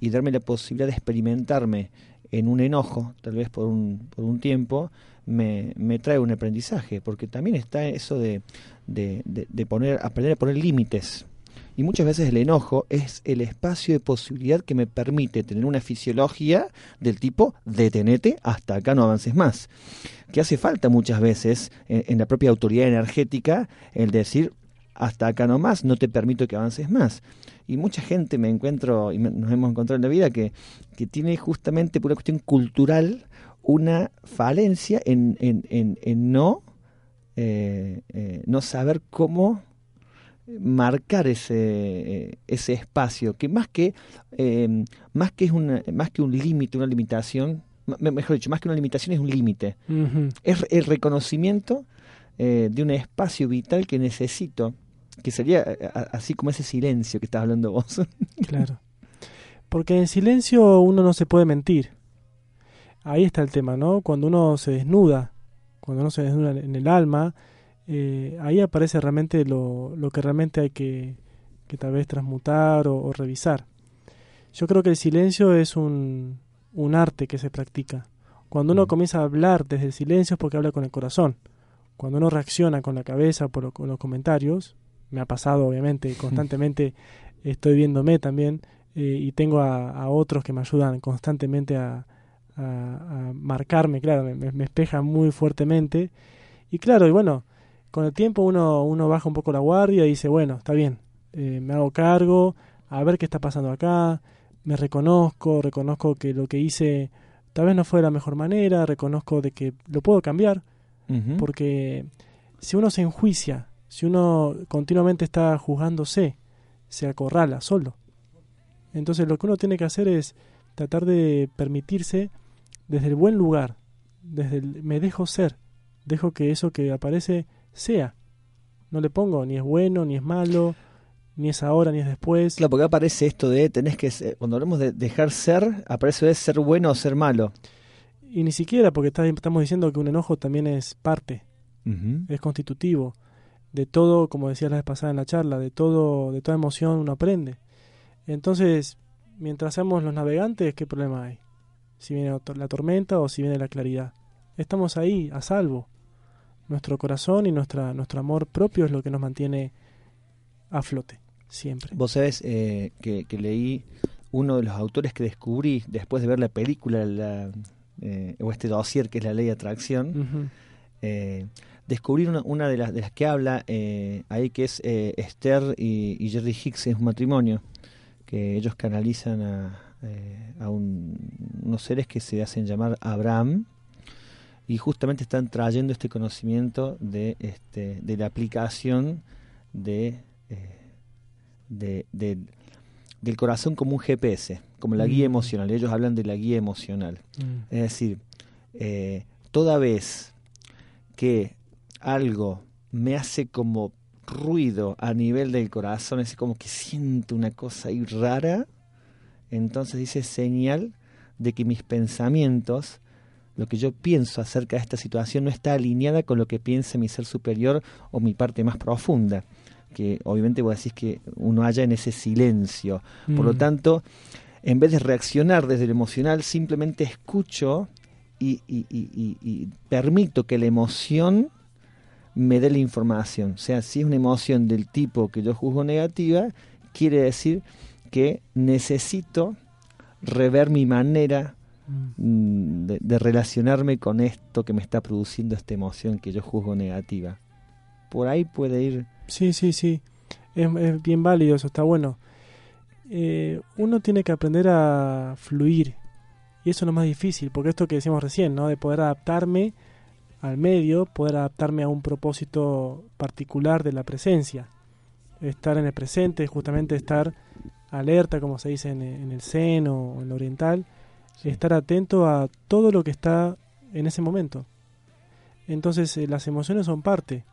y, darme la posibilidad de experimentarme en un enojo, tal vez por un, por un tiempo, me, me trae un aprendizaje, porque también está eso de, de, de, poner, aprender a poner límites. Y muchas veces el enojo es el espacio de posibilidad que me permite tener una fisiología del tipo detenete hasta acá no avances más. Que hace falta muchas veces en la propia autoridad energética el decir hasta acá no más, no te permito que avances más. Y mucha gente me encuentro, y nos hemos encontrado en la vida, que, que tiene justamente por una cuestión cultural una falencia en, en, en, no, eh, eh, no saber cómo marcar ese, eh, ese espacio, que más que, más que, es una, más que un límite, una limitación, mejor dicho, más que una limitación es un límite. Es el reconocimiento de un espacio vital que necesito, que sería así como ese silencio que estás hablando vos. *laughs* claro. Porque en silencio uno no se puede mentir ahí está el tema, ¿no? Cuando uno se desnuda, cuando uno se desnuda en el alma, eh, ahí aparece realmente lo, lo, que realmente hay que, que tal vez transmutar o, revisar. Yo creo que el silencio es un, un arte que se practica. Cuando uno mm. comienza a hablar desde el silencio es porque habla con el corazón. Cuando uno reacciona con la cabeza por con los comentarios, me ha pasado obviamente, *laughs* constantemente estoy viéndome también eh, y tengo a, a, otros que me ayudan constantemente a, a, marcarme, claro, me, me, espeja muy fuertemente. Y claro, y bueno, con el tiempo uno, uno baja un poco la guardia y dice, bueno, está bien, eh, me hago cargo, a ver qué está pasando acá, me reconozco, reconozco que lo que hice tal vez no fue de la mejor manera, reconozco de que lo puedo cambiar, porque si uno se enjuicia, si uno continuamente está juzgándose, se acorrala solo. Entonces lo que uno tiene que hacer es tratar de permitirse desde el buen lugar, desde el me dejo ser, dejo que eso que aparece sea. No le pongo ni es bueno, ni es malo, ni es ahora, ni es después. Claro, porque aparece esto de tenés que, cuando hablamos de dejar ser, aparece de ser bueno o ser malo. Y ni siquiera, porque estamos diciendo que un enojo también es parte, es constitutivo. De todo, como decía la vez pasada en la charla, de todo, de toda emoción uno aprende. Entonces, mientras seamos los navegantes, ¿qué problema hay? si viene la tormenta o si viene la claridad. Estamos ahí, a salvo. Nuestro corazón y nuestra, nuestro amor propio es lo que nos mantiene a flote, siempre. Vos sabés eh, que, leí uno de los autores que descubrí después de ver la película la, eh, o este dossier que es la ley de atracción. Eh, descubrí una, de, las, de las que habla ahí que es Esther y, y Jerry Hicks, es un matrimonio que ellos canalizan a, eh, a unos seres que se hacen llamar Abraham y justamente están trayendo este conocimiento de, este, de la aplicación de, eh, de, de- del corazón como un GPS, como la guía Mm. emocional. Ellos hablan de la guía emocional. Mm. Es decir, eh, toda vez que algo me hace como ruido a nivel del corazón, es como que siento una cosa ahí rara, entonces dice señal de que mis pensamientos, lo que yo pienso acerca de esta situación no está alineada con lo que piensa mi ser superior o mi parte más profunda, que obviamente vos decís que uno haya en ese silencio. Por lo Mm. tanto, en vez de reaccionar desde lo emocional, simplemente escucho y, y- y- y- y permito que la emoción me dé la información. O sea, si es una emoción del tipo que yo juzgo negativa, quiere decir que necesito rever mi manera Mm. mm, de, de relacionarme con esto que me está produciendo esta emoción que yo juzgo negativa. Por ahí puede ir. Sí, sí, sí. Es, es bien válido eso, está bueno. Eh, uno tiene que aprender a fluir. Y eso es lo más difícil, porque esto que decíamos recién, ¿no? De poder adaptarme al medio, poder adaptarme a un propósito particular de la presencia. Estar en el presente, justamente estar alerta, como se dice en, en el Zen o en el oriental, estar atento a todo lo que está en ese momento. Entonces eh, las emociones son parte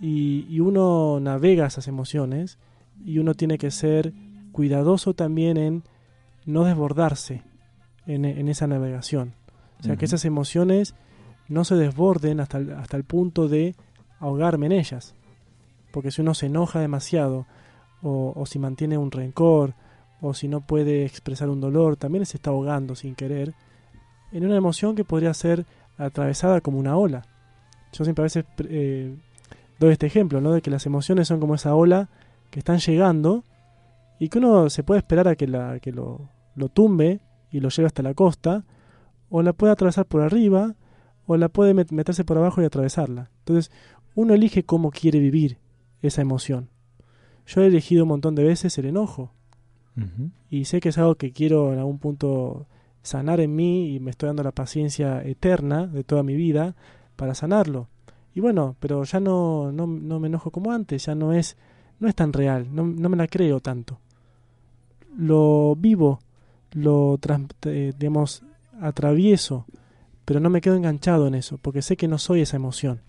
y, y uno navega esas emociones y uno tiene que ser cuidadoso también en no desbordarse en, en esa navegación. O sea, que esas emociones no se desborden hasta el, hasta el punto de ahogarme en ellas. Porque si uno se enoja demasiado, o, o si mantiene un rencor, o si no puede expresar un dolor, también se está ahogando sin querer en una emoción que podría ser atravesada como una ola. Yo siempre a veces eh, doy este ejemplo, ¿no? De que las emociones son como esa ola que están llegando y que uno se puede esperar a que, la, que lo, lo tumbe y lo lleve hasta la costa, o la puede atravesar por arriba, o la puede met- meterse por abajo y atravesarla. Entonces, uno elige cómo quiere vivir esa emoción. Yo he elegido un montón de veces el enojo, y sé que es algo que quiero en algún punto sanar en mí y me estoy dando la paciencia eterna de toda mi vida para sanarlo. Y bueno, pero ya no, no, no me enojo como antes, ya no es, no es tan real, no, no me la creo tanto. Lo vivo, lo eh, digamos, atravieso, pero no me quedo enganchado en eso, porque sé que no soy esa emoción.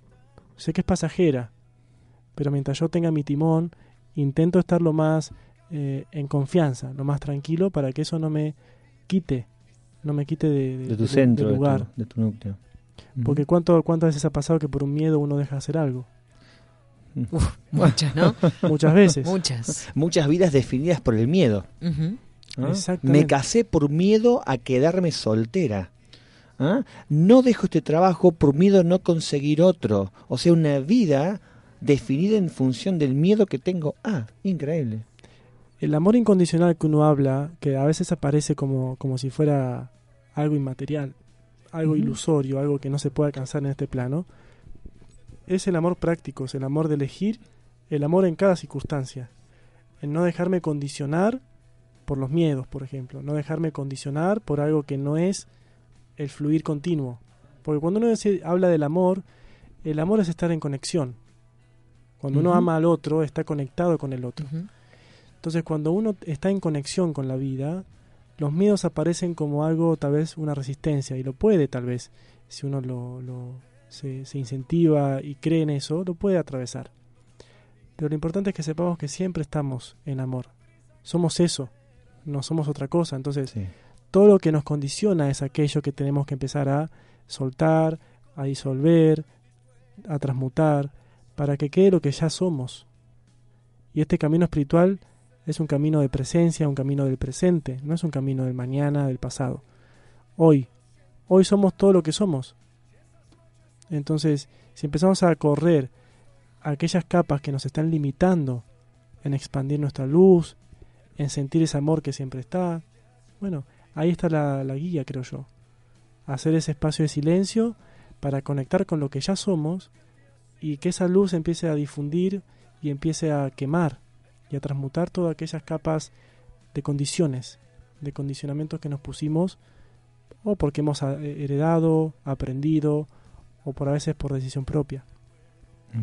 Sé que es pasajera, pero mientras yo tenga mi timón, intento estar lo más eh, en confianza, lo más tranquilo, para que eso no me quite, no me quite de, de- De tu de- centro, del de tu- lugar. de tu, núcleo. Porque cuánto, cuántas veces ha pasado que por un miedo uno deja de hacer algo. Uf, *laughs* muchas, ¿no? Muchas veces. Muchas. Muchas vidas definidas por el miedo. Ujú. ¿ah? Exactamente. Me casé por miedo a quedarme soltera. ¿Ah? No dejo este trabajo por miedo a no conseguir otro. O sea, una vida definida en función del miedo que tengo. Ah, increíble. El amor incondicional que uno habla, que a veces aparece como, como si fuera algo inmaterial, algo ilusorio, algo que no se puede alcanzar en este plano, es el amor práctico, es el amor de elegir, el amor en cada circunstancia, en no dejarme condicionar por los miedos, por ejemplo, no dejarme condicionar por algo que no es el fluir continuo. Porque cuando uno dice- habla del amor, el amor es estar en conexión. Cuando uno ama al otro, está conectado con el otro. Entonces, cuando uno está en conexión con la vida, los miedos aparecen como algo, tal vez, una resistencia, y lo puede, tal vez, si uno lo, lo- se, se incentiva y cree en eso, lo puede atravesar. Pero lo importante es que sepamos que siempre estamos en amor. Somos eso, no somos otra cosa. Entonces, Sí. Todo lo que nos condiciona es aquello que tenemos que empezar a soltar, a disolver, a transmutar, para que quede lo que ya somos. Y este camino espiritual es un camino de presencia, un camino del presente, no es un camino del mañana, del pasado. Hoy, hoy somos todo lo que somos. Entonces, si empezamos a correr aquellas capas que nos están limitando en expandir nuestra luz, en sentir ese amor que siempre está, bueno, ahí está la, la guía, creo yo. Hacer ese espacio de silencio para conectar con lo que ya somos y que esa luz empiece a difundir y empiece a quemar y a transmutar todas aquellas capas de condiciones, de condicionamientos que nos pusimos o porque hemos a- heredado, aprendido, o por a veces por decisión propia.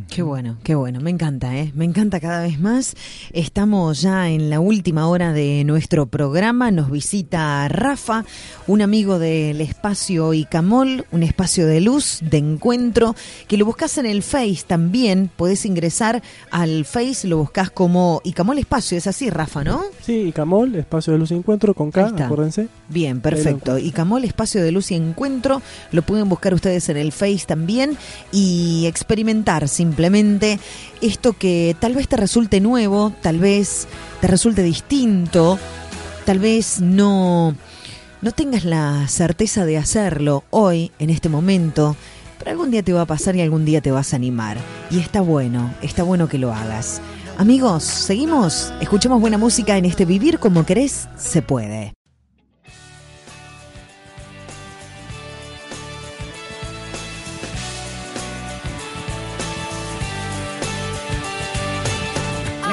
Qué bueno, qué bueno, me encanta, ¿eh? Me encanta cada vez más. Estamos ya en la última hora de nuestro programa. Nos visita Rafa, un amigo del espacio Icamol, un espacio de luz, de encuentro, que lo buscas en el Face también. Podés ingresar al Face, lo buscas como Icamol Espacio, es así, Rafa, ¿no? Sí, y Camol, espacio de luz y encuentro con K, acuérdense. Bien, perfecto. Y Camol Espacio de Luz y Encuentro, lo pueden buscar ustedes en el Face también y experimentar simplemente esto que tal vez te resulte nuevo, tal vez te resulte distinto, tal vez no, no tengas la certeza de hacerlo hoy, en este momento, pero algún día te va a pasar y algún día te vas a animar. Y está bueno, está bueno que lo hagas. Amigos, seguimos, escuchemos buena música en este Vivir como querés, se puede.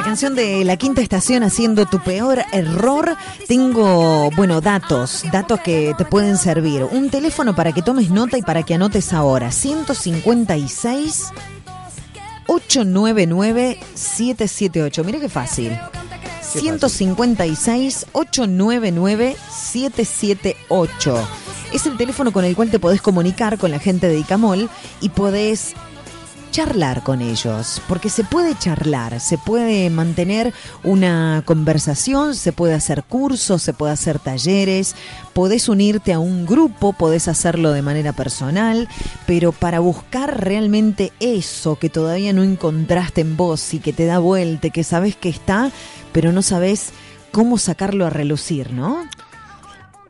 La canción de la quinta estación haciendo tu peor error. Tengo, bueno, datos, datos que te pueden servir. Un teléfono para que tomes nota y para que anotes ahora. 156 899 778. Mira qué fácil. 156 899 778. Es el teléfono con el cual te podés comunicar con la gente de Icamol y podés charlar con ellos, porque se puede charlar, se puede mantener una conversación, se puede hacer cursos, se puede hacer talleres, podés unirte a un grupo, podés hacerlo de manera personal, pero para buscar realmente eso que todavía no encontraste en vos y que te da vuelta, que sabes que está, pero no sabes cómo sacarlo a relucir, ¿no?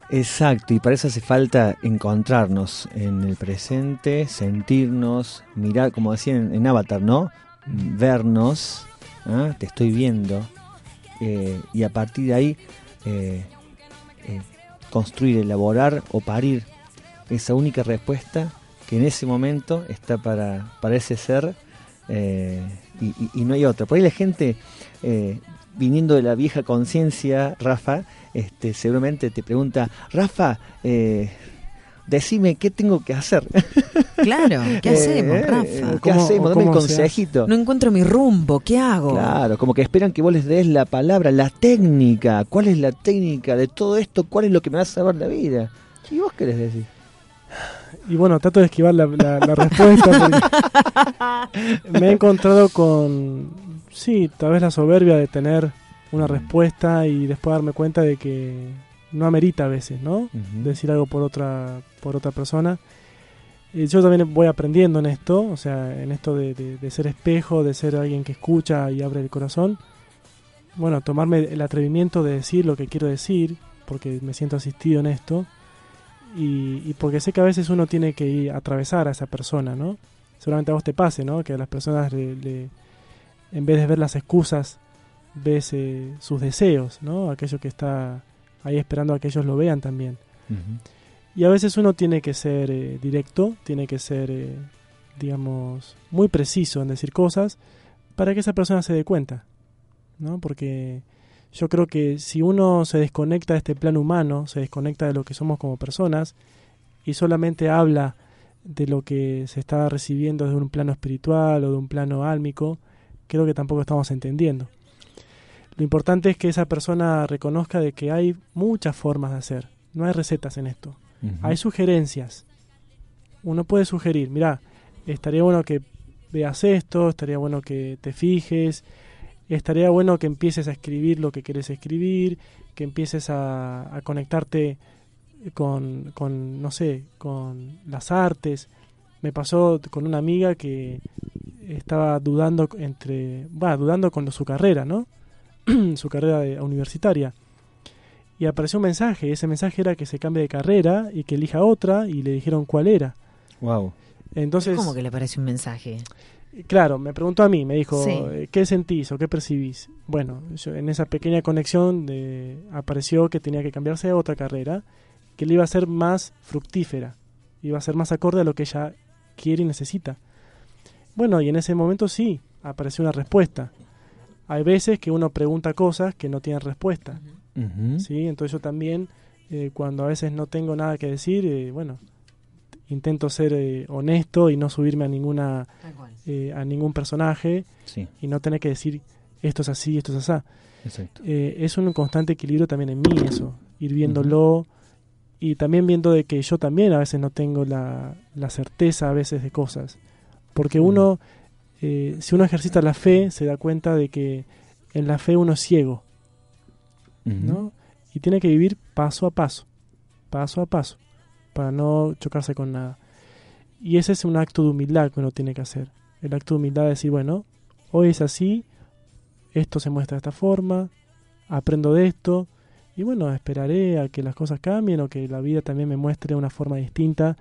Exacto, y para eso hace falta encontrarnos en el presente, sentirnos, mirar, como decían en, Avatar, ¿no? Vernos, ¿ah? te estoy viendo, eh, y a partir de ahí eh, eh, construir, elaborar o parir esa única respuesta que en ese momento está para, para ese ser eh, y, y- y no hay otra. Por ahí la gente, viniendo de la vieja conciencia, Rafa, este, seguramente te pregunta, Rafa, eh, decime qué tengo que hacer. *laughs* Claro, ¿qué Eh, hacemos, eh, Rafa? ¿Qué ¿Cómo- hacemos? Dame se consejito. No encuentro mi rumbo, ¿qué hago? Claro, como que esperan que vos les des la palabra, la técnica. ¿Cuál es la técnica de todo esto? ¿Cuál es lo que me va a salvar la vida? ¿Y vos qué les decís? Y bueno, trato de esquivar la, la- la respuesta *laughs* me he encontrado con, sí, tal vez la soberbia de tener una respuesta y después darme cuenta de que no amerita a veces, ¿no? Decir algo por otra, por otra persona. Eh, yo también voy aprendiendo en esto, o sea, en esto de, de- de ser espejo, de ser alguien que escucha y abre el corazón. Bueno, tomarme el atrevimiento de decir lo que quiero decir, porque me siento asistido en esto y, y porque sé que a veces uno tiene que ir a atravesar a esa persona, ¿no? Seguramente a vos te pase, ¿no? Que a las personas, le, le- en vez de ver las excusas, ves eh, sus deseos, ¿no? Aquello que está ahí esperando a que ellos lo vean también. Y a veces uno tiene que ser eh, directo, tiene que ser, eh, digamos, muy preciso en decir cosas para que esa persona se dé cuenta, ¿no? Porque yo creo que si uno se desconecta de este plano humano, se desconecta de lo que somos como personas y solamente habla de lo que se está recibiendo desde un plano espiritual o de un plano álmico, creo que tampoco estamos entendiendo. Lo importante es que esa persona reconozca de que hay muchas formas de hacer, no hay recetas en esto. Hay sugerencias. Uno puede sugerir, mira, estaría bueno que veas esto, estaría bueno que te fijes, estaría bueno que empieces a escribir lo que quieres escribir, que empieces a, a conectarte con, con, no sé, con las artes. Me pasó con una amiga que estaba dudando entre, va, dudando con su carrera, ¿no? *clears throat* su carrera de- universitaria y apareció un mensaje. y Ese mensaje era que se cambie de carrera y que elija otra y le dijeron cuál era. Wow. Entonces, ¿Cómo que le parece un mensaje? claro, me preguntó a mí, me dijo, Sí. eh, ¿qué sentís o qué percibís? Bueno, yo- en esa pequeña conexión de, apareció que tenía que cambiarse a otra carrera, que le iba a ser más fructífera, iba a ser más acorde a lo que ella quiere y necesita. Bueno, y en ese momento sí, apareció una respuesta. Hay veces que uno pregunta cosas que no tienen respuesta. ¿sí? Entonces yo también eh, cuando a veces no tengo nada que decir, eh, bueno, intento ser eh, honesto y no subirme a ninguna eh, a ningún personaje Sí, y no tener que decir esto es así, esto es así. exacto. Eh, es un constante equilibrio también en mí eso, ir viéndolo y también viendo de que yo también a veces no tengo la, la certeza a veces de cosas. Porque uno, eh, si uno ejercita la fe, se da cuenta de que en la fe uno es ciego. Y tiene que vivir paso a paso, paso a paso, para no chocarse con nada. Y ese es un acto de humildad que uno tiene que hacer. El acto de humildad de decir, bueno, hoy es así, esto se muestra de esta forma, aprendo de esto, y bueno, esperaré a que las cosas cambien o que la vida también me muestre una forma distinta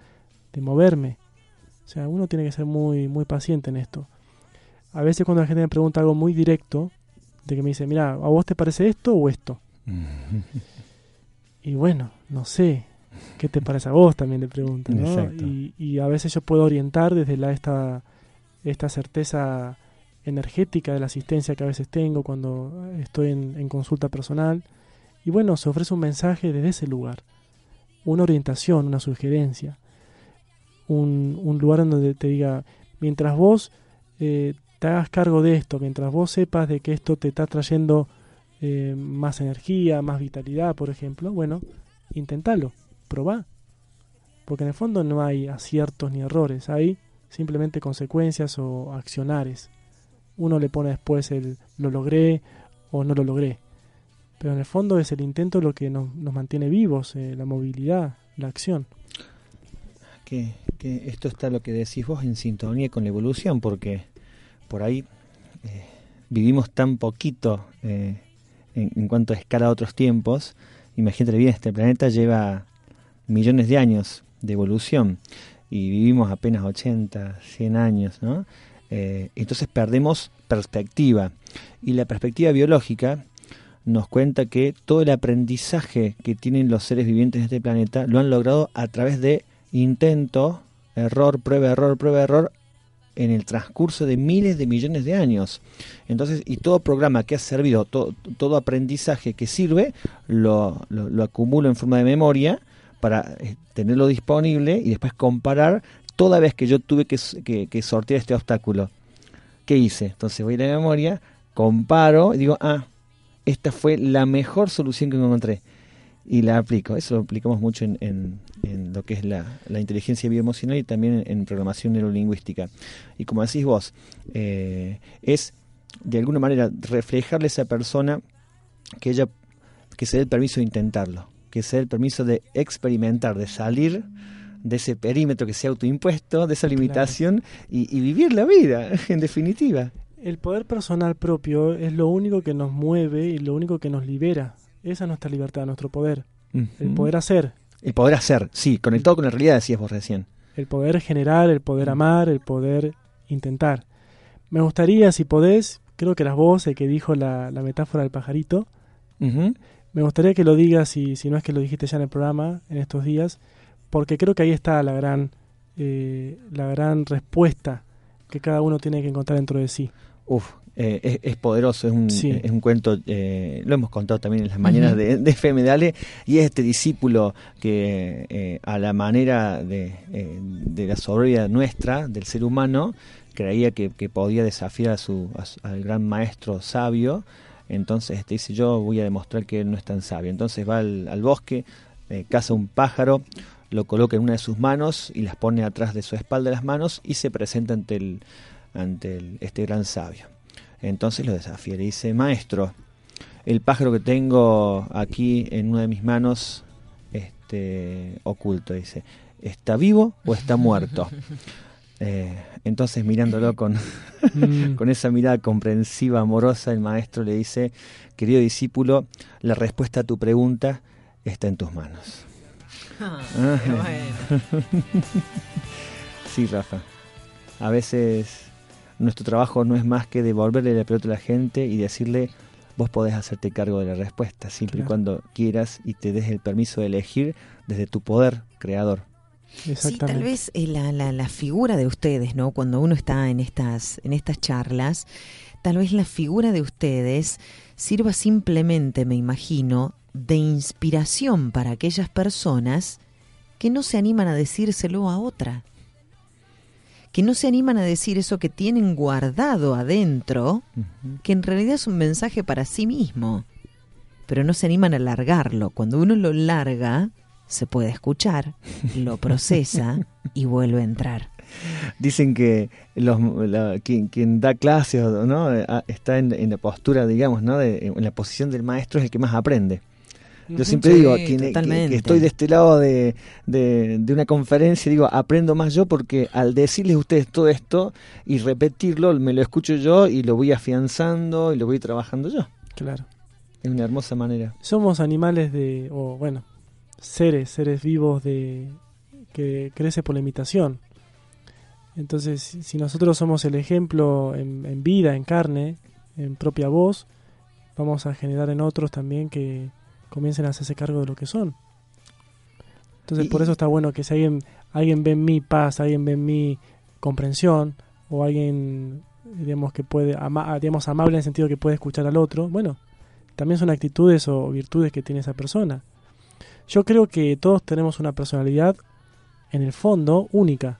de moverme. O sea, uno tiene que ser muy, muy paciente en esto. A veces cuando la gente me pregunta algo muy directo, de que me dice, mira, ¿a vos te parece esto o esto? *laughs* Y bueno, no sé, ¿qué te parece a vos? También le pregunto, ¿no? Exacto. Y, y a veces yo puedo orientar desde la, esta, esta certeza energética de la asistencia que a veces tengo cuando estoy en, en consulta personal. Y bueno, se ofrece un mensaje desde ese lugar, una orientación, una sugerencia, un, un lugar en donde te diga, mientras vos eh, te hagas cargo de esto, mientras vos sepas de que esto te está trayendo eh, más energía, más vitalidad, por ejemplo, bueno, intentalo, probá. Porque en el fondo no hay aciertos ni errores, hay simplemente consecuencias o accionares. Uno le pone después el lo logré o no lo logré. Pero en el fondo es el intento lo que nos, nos mantiene vivos, eh, la movilidad, la acción. que, que esto está lo que decís vos en sintonía con la evolución, porque por ahí eh, vivimos tan poquito eh, en, cuanto a escala a otros tiempos. Imagínate bien, este planeta lleva millones de años de evolución y vivimos apenas 80, 100 años, ¿no? Eh, entonces perdemos perspectiva. Y la perspectiva biológica nos cuenta que todo el aprendizaje que tienen los seres vivientes de este planeta lo han logrado a través de intento, error, prueba, error, prueba, error en el transcurso de miles de millones de años. Entonces, y todo programa que ha servido, todo, aprendizaje que sirve, lo, lo, lo acumulo en forma de memoria para eh, tenerlo disponible y después comparar toda vez que yo tuve que, sortear este obstáculo. ¿Qué hice? Entonces voy a la memoria, comparo y digo, ah, esta fue la mejor solución que encontré y la aplico. Eso lo aplicamos mucho en, en- en lo que es la, la inteligencia bioemocional y también en, programación neurolingüística. Y como decís vos, eh, es de alguna manera reflejarle a esa persona que ella que se dé el permiso de intentarlo, que se dé el permiso de experimentar, de salir de ese perímetro que se ha autoimpuesto, de esa limitación y, y vivir la vida, *laughs* en definitiva. El poder personal propio es lo único que nos mueve y lo único que nos libera. Esa es nuestra libertad, nuestro poder. El poder hacer, El poder hacer, sí, conectado con la realidad, decías vos recién. el poder generar, el poder amar, el poder intentar. Me gustaría, si podés, creo que eras vos el que dijo la, la metáfora del pajarito. Me gustaría que lo digas, si, si no es que lo dijiste ya en el programa, en estos días, porque creo que ahí está la gran, eh, la gran respuesta que cada uno tiene que encontrar dentro de sí. Uf, eh, es, es poderoso, es un, Sí. es un cuento, eh, lo hemos contado también en las mañanas de, de FM Dale, y es este discípulo que eh, a la manera de, eh, de la soberbia nuestra, del ser humano, creía que, que podía desafiar a su, a su- al gran maestro sabio, entonces este, dice yo voy a demostrar que él no es tan sabio, entonces va al, al bosque, eh, caza un pájaro, lo coloca en una de sus manos y las pone atrás de su espalda las manos y se presenta ante el, ante el- este gran sabio. Entonces lo desafía, le dice, maestro, el pájaro que tengo aquí en una de mis manos, este, oculto, dice, ¿está vivo o está muerto? *laughs* Eh, entonces mirándolo *laughs* con, Mm, con esa mirada comprensiva, amorosa, el maestro le dice, querido discípulo, la respuesta a tu pregunta está en tus manos. Ah, bueno. *laughs* Sí, Rafa. A veces nuestro trabajo no es más que devolverle la pelota a la gente y decirle, vos podés hacerte cargo de la respuesta, siempre y cuando quieras y te des el permiso de elegir desde tu poder creador. Sí, exactamente. tal vez eh, la, la, la figura de ustedes, ¿no? Cuando uno está en estas, en estas charlas, tal vez la figura de ustedes sirva simplemente, me imagino, de inspiración para aquellas personas que no se animan a decírselo a otra, que no se animan a decir eso que tienen guardado adentro, que en realidad es un mensaje para sí mismo, pero no se animan a largarlo. Cuando uno lo larga, se puede escuchar, *laughs* lo procesa y vuelve a entrar. Dicen que los, la- quien, quien da clases ¿no? Ah, está en, en la postura, digamos, ¿no? de- en la posición del maestro es el que más aprende. Yo siempre Sí, digo, quien- que, estoy de este lado de, de, de una conferencia, digo, aprendo más yo porque al decirles a ustedes todo esto y repetirlo, me lo escucho yo y lo voy afianzando y lo voy trabajando yo. Claro. Es una hermosa manera. Somos animales de, o bueno, seres, seres vivos de que crece por la imitación. Entonces, si si nosotros somos el ejemplo en, en vida, en carne, en propia voz, vamos a generar en otros también que comiencen a hacerse cargo de lo que son. Entonces, Y- por eso está bueno que si alguien, alguien ve en mí paz, alguien ve en mí comprensión, o alguien, digamos, que puede, ama- digamos, amable en el sentido que puede escuchar al otro, bueno, también son actitudes o virtudes que tiene esa persona. Yo creo que todos tenemos una personalidad, en el fondo, única,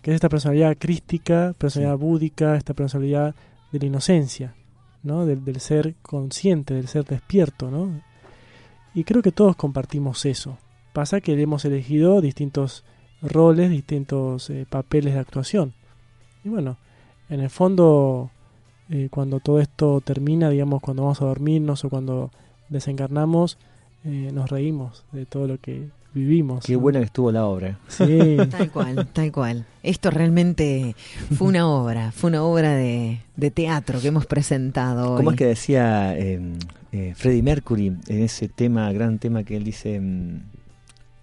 que es esta personalidad crística, personalidad búdica, esta personalidad de la inocencia, ¿no? Del, del ser consciente, del ser despierto, ¿no? Y creo que todos compartimos eso. Pasa que hemos elegido distintos roles, distintos eh, papeles de actuación. Y bueno, en el fondo, eh, cuando todo esto termina, digamos, cuando vamos a dormirnos o cuando desencarnamos, eh, nos reímos de todo lo que vivimos. Qué ¿no? buena que estuvo la obra. Sí, *laughs* Tal cual, tal cual. Esto realmente fue una obra, fue una obra de, de teatro que hemos presentado hoy. ¿Cómo es que decía eh, eh, Freddie Mercury en ese tema, gran tema que él dice, mm,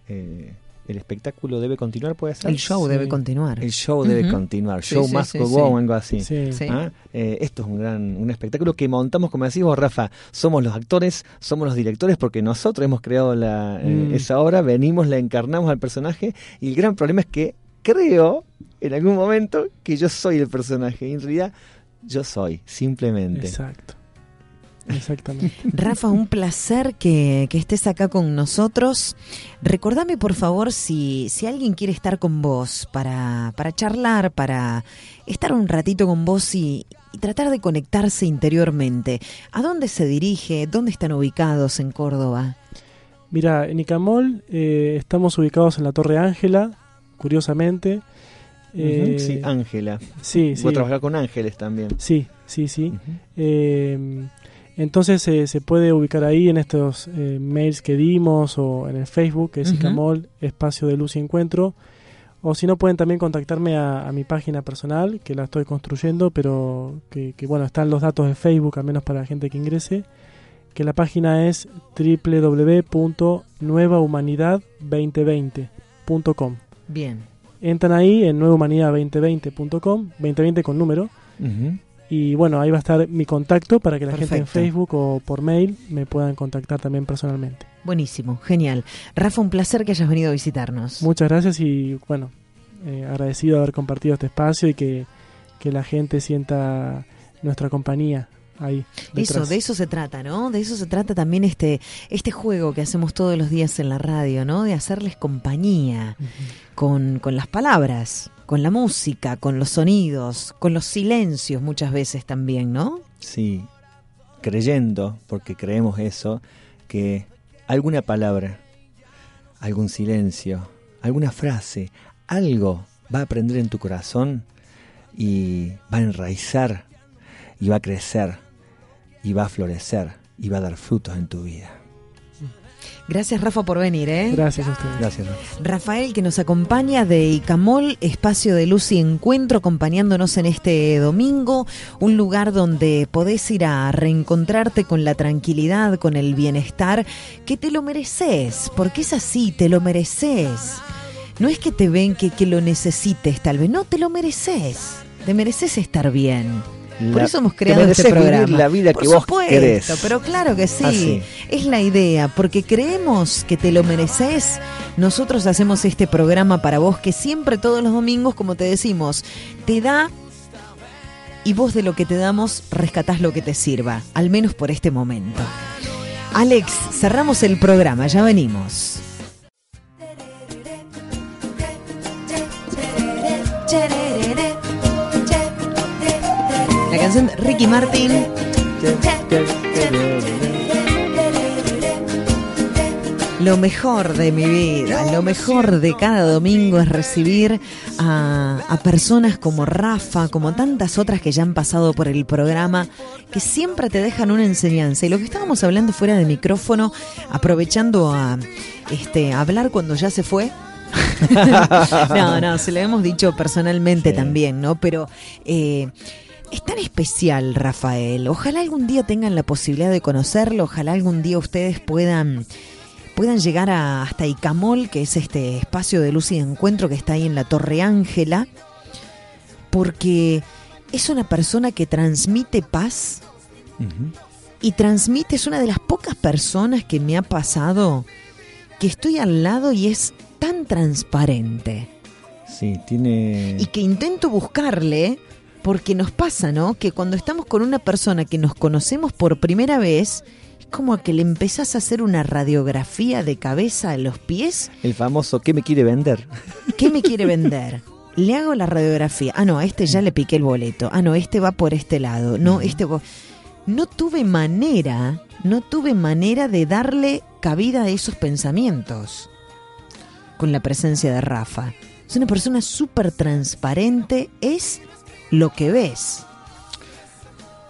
eh, el espectáculo debe continuar, puede ser? El show Sí. debe continuar. El show debe continuar, Sí, show sí, must sí, go algo así. sí. Sí. ¿Ah? Eh, esto es un gran un espectáculo que montamos, como decís vos, Rafa, somos los actores, somos los directores, porque nosotros hemos creado la, eh, Mm. esa obra, venimos, la encarnamos al personaje, y el gran problema es que creo en algún momento que yo soy el personaje, y en realidad yo soy, simplemente. Exacto. Exactamente. *laughs* Rafa, un placer que, que estés acá con nosotros. Recordame, por favor, si, si alguien quiere estar con vos para, para charlar, para estar un ratito con vos y, y tratar de conectarse interiormente. ¿A dónde se dirige? ¿Dónde están ubicados en Córdoba? Mira, en Icamol eh, estamos ubicados en la Torre Ángela, curiosamente. Ujú, Eh, sí, Ángela. sí, sí. Vos trabajás con ángeles también. Sí, sí, sí. Eh, entonces eh, se puede ubicar ahí en estos eh, mails que dimos o en el Facebook, que es. Icamol, Espacio de Luz y Encuentro. O si no, pueden también contactarme a, a mi página personal, que la estoy construyendo, pero que, que, bueno, están los datos de Facebook, al menos para la gente que ingrese. Que la página es www.nuevahumanidad2020.com. Bien. Entran ahí en nuevahumanidad2020.com, 2020 con número. Y bueno, ahí va a estar mi contacto para que la gente en. Facebook o por mail me puedan contactar también personalmente. Buenísimo, genial. Rafa, un placer que hayas venido a visitarnos. Muchas gracias y bueno, eh, agradecido de haber compartido este espacio y que, que la gente sienta nuestra compañía ahí. Eso, de eso se trata, ¿no? De eso se trata también este, este juego que hacemos todos los días en la radio, ¿no? De hacerles compañía con, con las palabras, con la música, con los sonidos, con los silencios muchas veces también, ¿no? Sí, creyendo, porque creemos eso, que alguna palabra, algún silencio, alguna frase, algo va a aprender en tu corazón y va a enraizar y va a crecer y va a florecer y va a dar frutos en tu vida. Gracias Rafa por venir, ¿eh? Gracias a ustedes. Gracias. Rafa. Rafael que nos acompaña de Icamol, espacio de luz y encuentro, acompañándonos en este domingo, un lugar donde podés ir a reencontrarte con la tranquilidad, con el bienestar, que te lo mereces, porque es así, te lo mereces. No es que te ven que, que lo necesites tal vez, no, te lo mereces, te mereces estar bien. Por eso hemos creado este vivir programa. la vida Por que vos supuesto, querés. pero claro que sí. Así. Es la idea, porque creemos que te lo mereces. Nosotros hacemos este programa para vos que siempre todos los domingos, como te decimos, te da y vos de lo que te damos rescatás lo que te sirva, al menos por este momento. Alex, cerramos el programa, ya venimos. Canción de Ricky Martin. Lo mejor de mi vida, lo mejor de cada domingo es recibir a, a, personas como Rafa, como tantas otras que ya han pasado por el programa, que siempre te dejan una enseñanza. Y lo que estábamos hablando fuera de micrófono, aprovechando a este, hablar cuando ya se fue, *laughs* no, no, se lo hemos dicho personalmente Sí. también, ¿no? Pero eh, es tan especial, Rafael. Ojalá algún día tengan la posibilidad de conocerlo, ojalá algún día ustedes puedan puedan llegar a, hasta Icamol, que es este espacio de luz y de encuentro que está ahí en la Torre Ángela, porque es una persona que transmite paz y transmite, es una de las pocas personas que me ha pasado que estoy al lado y es tan transparente. Sí, tiene... y que intento buscarle porque nos pasa, ¿no? Que cuando estamos con una persona que nos conocemos por primera vez, es como que le empezás a hacer una radiografía de cabeza a los pies. El famoso ¿qué me quiere vender? ¿Qué me quiere vender? Le hago la radiografía. Ah, no, a este ya le piqué el boleto. Ah, no, este va por este lado. No, este... No tuve manera, no tuve manera de darle cabida a esos pensamientos con la presencia de Rafa. Es una persona súper transparente, es lo que ves.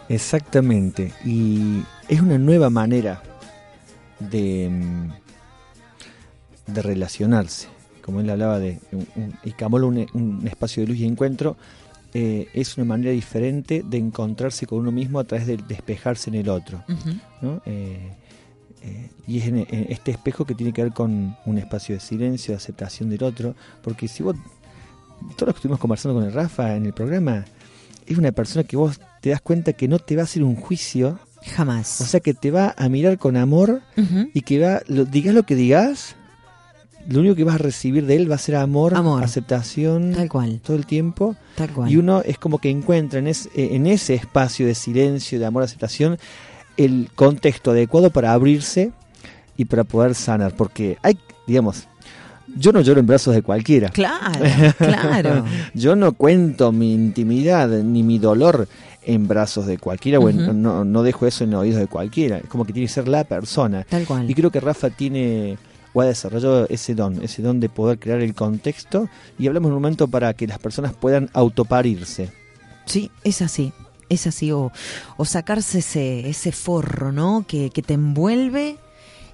Exactamente. Y es una nueva manera de, mm, de relacionarse. Como él hablaba de un, un- Icamol, un, un espacio de luz y encuentro, eh, es una manera diferente de encontrarse con uno mismo a través de despejarse en el otro. ¿no? Eh, eh, y es en, en este espejo que tiene que ver con un espacio de silencio, de aceptación del otro, porque si vos, todos los que estuvimos conversando con el Rafa en el programa, es una persona que vos te das cuenta que no te va a hacer un juicio, Jamás. o sea que te va a mirar con amor y que va, lo, digas lo que digas, lo único que vas a recibir de él va a ser amor, Amor. aceptación, Tal cual, todo el tiempo. tal cual. Y uno es como que encuentra en, es- eh, en ese espacio de silencio, de amor, aceptación, el contexto adecuado para abrirse y para poder sanar. Porque hay, digamos, yo no lloro en brazos de cualquiera. Claro, *laughs* claro. Yo no cuento mi intimidad ni mi dolor en brazos de cualquiera, o en- Ujú. no, no dejo eso en oídos de cualquiera. Es como que tiene que ser la persona. Tal cual. Y creo que Rafa tiene o ha desarrollado ese don, ese don de poder crear el contexto. Y hablamos en un momento para que las personas puedan autoparirse. Sí, es así. Es así. O, o sacarse ese, ese forro, ¿no? Que, que te envuelve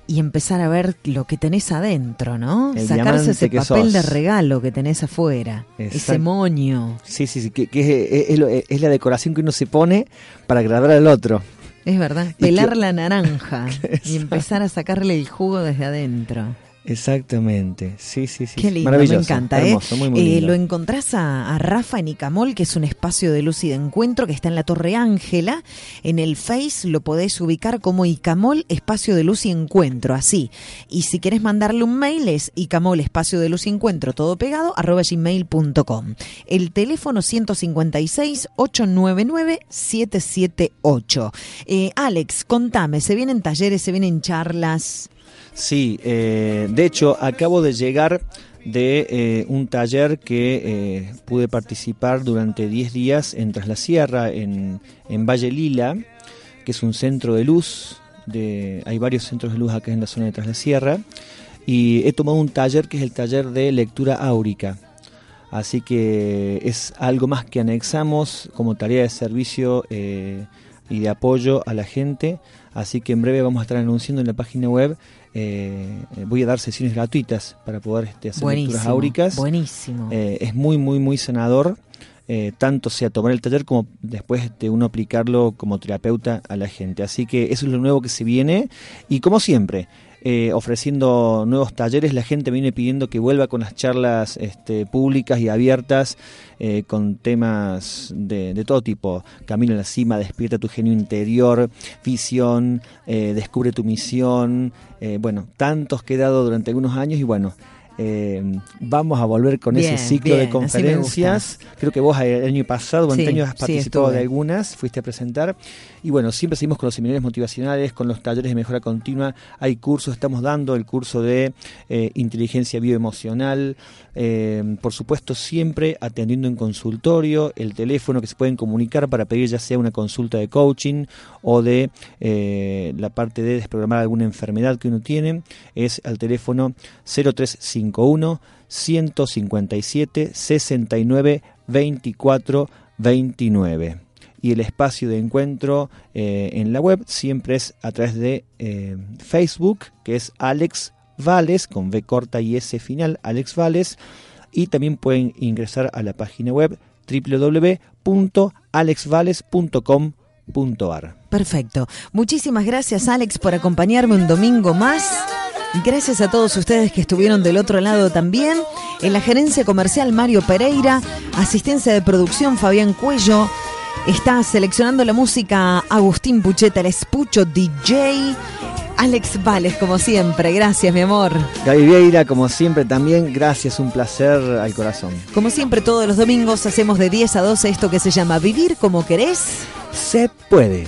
y empezar a ver lo que tenés adentro, ¿no? El Sacarse ese papel sos. de regalo que tenés afuera. Ese moño. Sí, sí, sí, que, que es, es- es es la decoración que uno se pone para agradar al otro. Es verdad. Pelar que- la naranja *laughs* y empezar a sacarle el jugo desde adentro. Exactamente, sí, sí, sí. Qué lindo, Maravilloso, me encanta. ¿eh? hermoso, muy, muy Eh, lindo. lo encontrás a, a Rafa en Icamol, que es un espacio de luz y de encuentro que está en la Torre Ángela. En el Face lo podés ubicar como Icamol, espacio de luz y encuentro, así. Y si querés mandarle un mail es Icamol, espacio de luz y encuentro, todo pegado, arroba gmail.com. El teléfono 156-899-778. Eh, Alex, contame, ¿se vienen talleres, se vienen charlas? Sí, eh, de hecho acabo de llegar de eh, un taller que eh, pude participar durante 10 días en Tras la Sierra, en, en Valle Lila, que es un centro de luz. De, hay varios centros de luz acá en la zona de Tras la Sierra. Y he tomado un taller que es el taller de lectura áurica. Así que es algo más que anexamos como tarea de servicio eh, y de apoyo a la gente. Así que en breve vamos a estar anunciando en la página web. Eh, voy a dar sesiones gratuitas para poder este, hacer lecturas Buenísimo. áuricas. Buenísimo. Eh, es muy, muy, muy sanador. eh, tanto sea tomar el taller como después este, uno aplicarlo como terapeuta a la gente. Así que eso es lo nuevo que se viene. Y como siempre, eh, ofreciendo nuevos talleres, la gente viene pidiendo que vuelva con las charlas este, públicas y abiertas eh, con temas de, de todo tipo. Camino a la cima, despierta tu genio interior, visión, eh, descubre tu misión. eh, bueno, tantos que durante algunos años y bueno. Eh, vamos a volver con ese ciclo de bien, conferencias. Creo que vos el año pasado, durante Sí, año has participado de algunas, fuiste a presentar. Y bueno, siempre seguimos con los seminarios motivacionales, con los talleres de mejora continua. Hay cursos, estamos dando el curso de eh, inteligencia bioemocional. eh, por supuesto, siempre atendiendo en consultorio, el teléfono que se pueden comunicar para pedir ya sea una consulta de coaching o de eh, la parte de desprogramar alguna enfermedad que uno tiene, es al teléfono 0351 157 69 24 29 y el espacio de encuentro eh, en la web siempre es a través de eh, Facebook, que es Alex Vales, con V corta y S final, Alex Vales, y también pueden ingresar a la página web www.alexvales.com.ar. Perfecto. Muchísimas gracias Alex por acompañarme un domingo más. Gracias a todos ustedes que estuvieron del otro lado también. En la gerencia comercial Mario Pereira, asistencia de producción Fabián Cuello. Está seleccionando la música Agustín Pucheta, el espucho DJ. Alex Vales, como siempre. Gracias, mi amor. Gaby Vieira, como siempre, también gracias, un placer al corazón. Como siempre, todos los domingos hacemos de 10 a 12 esto que se llama Vivir como querés. Se puede.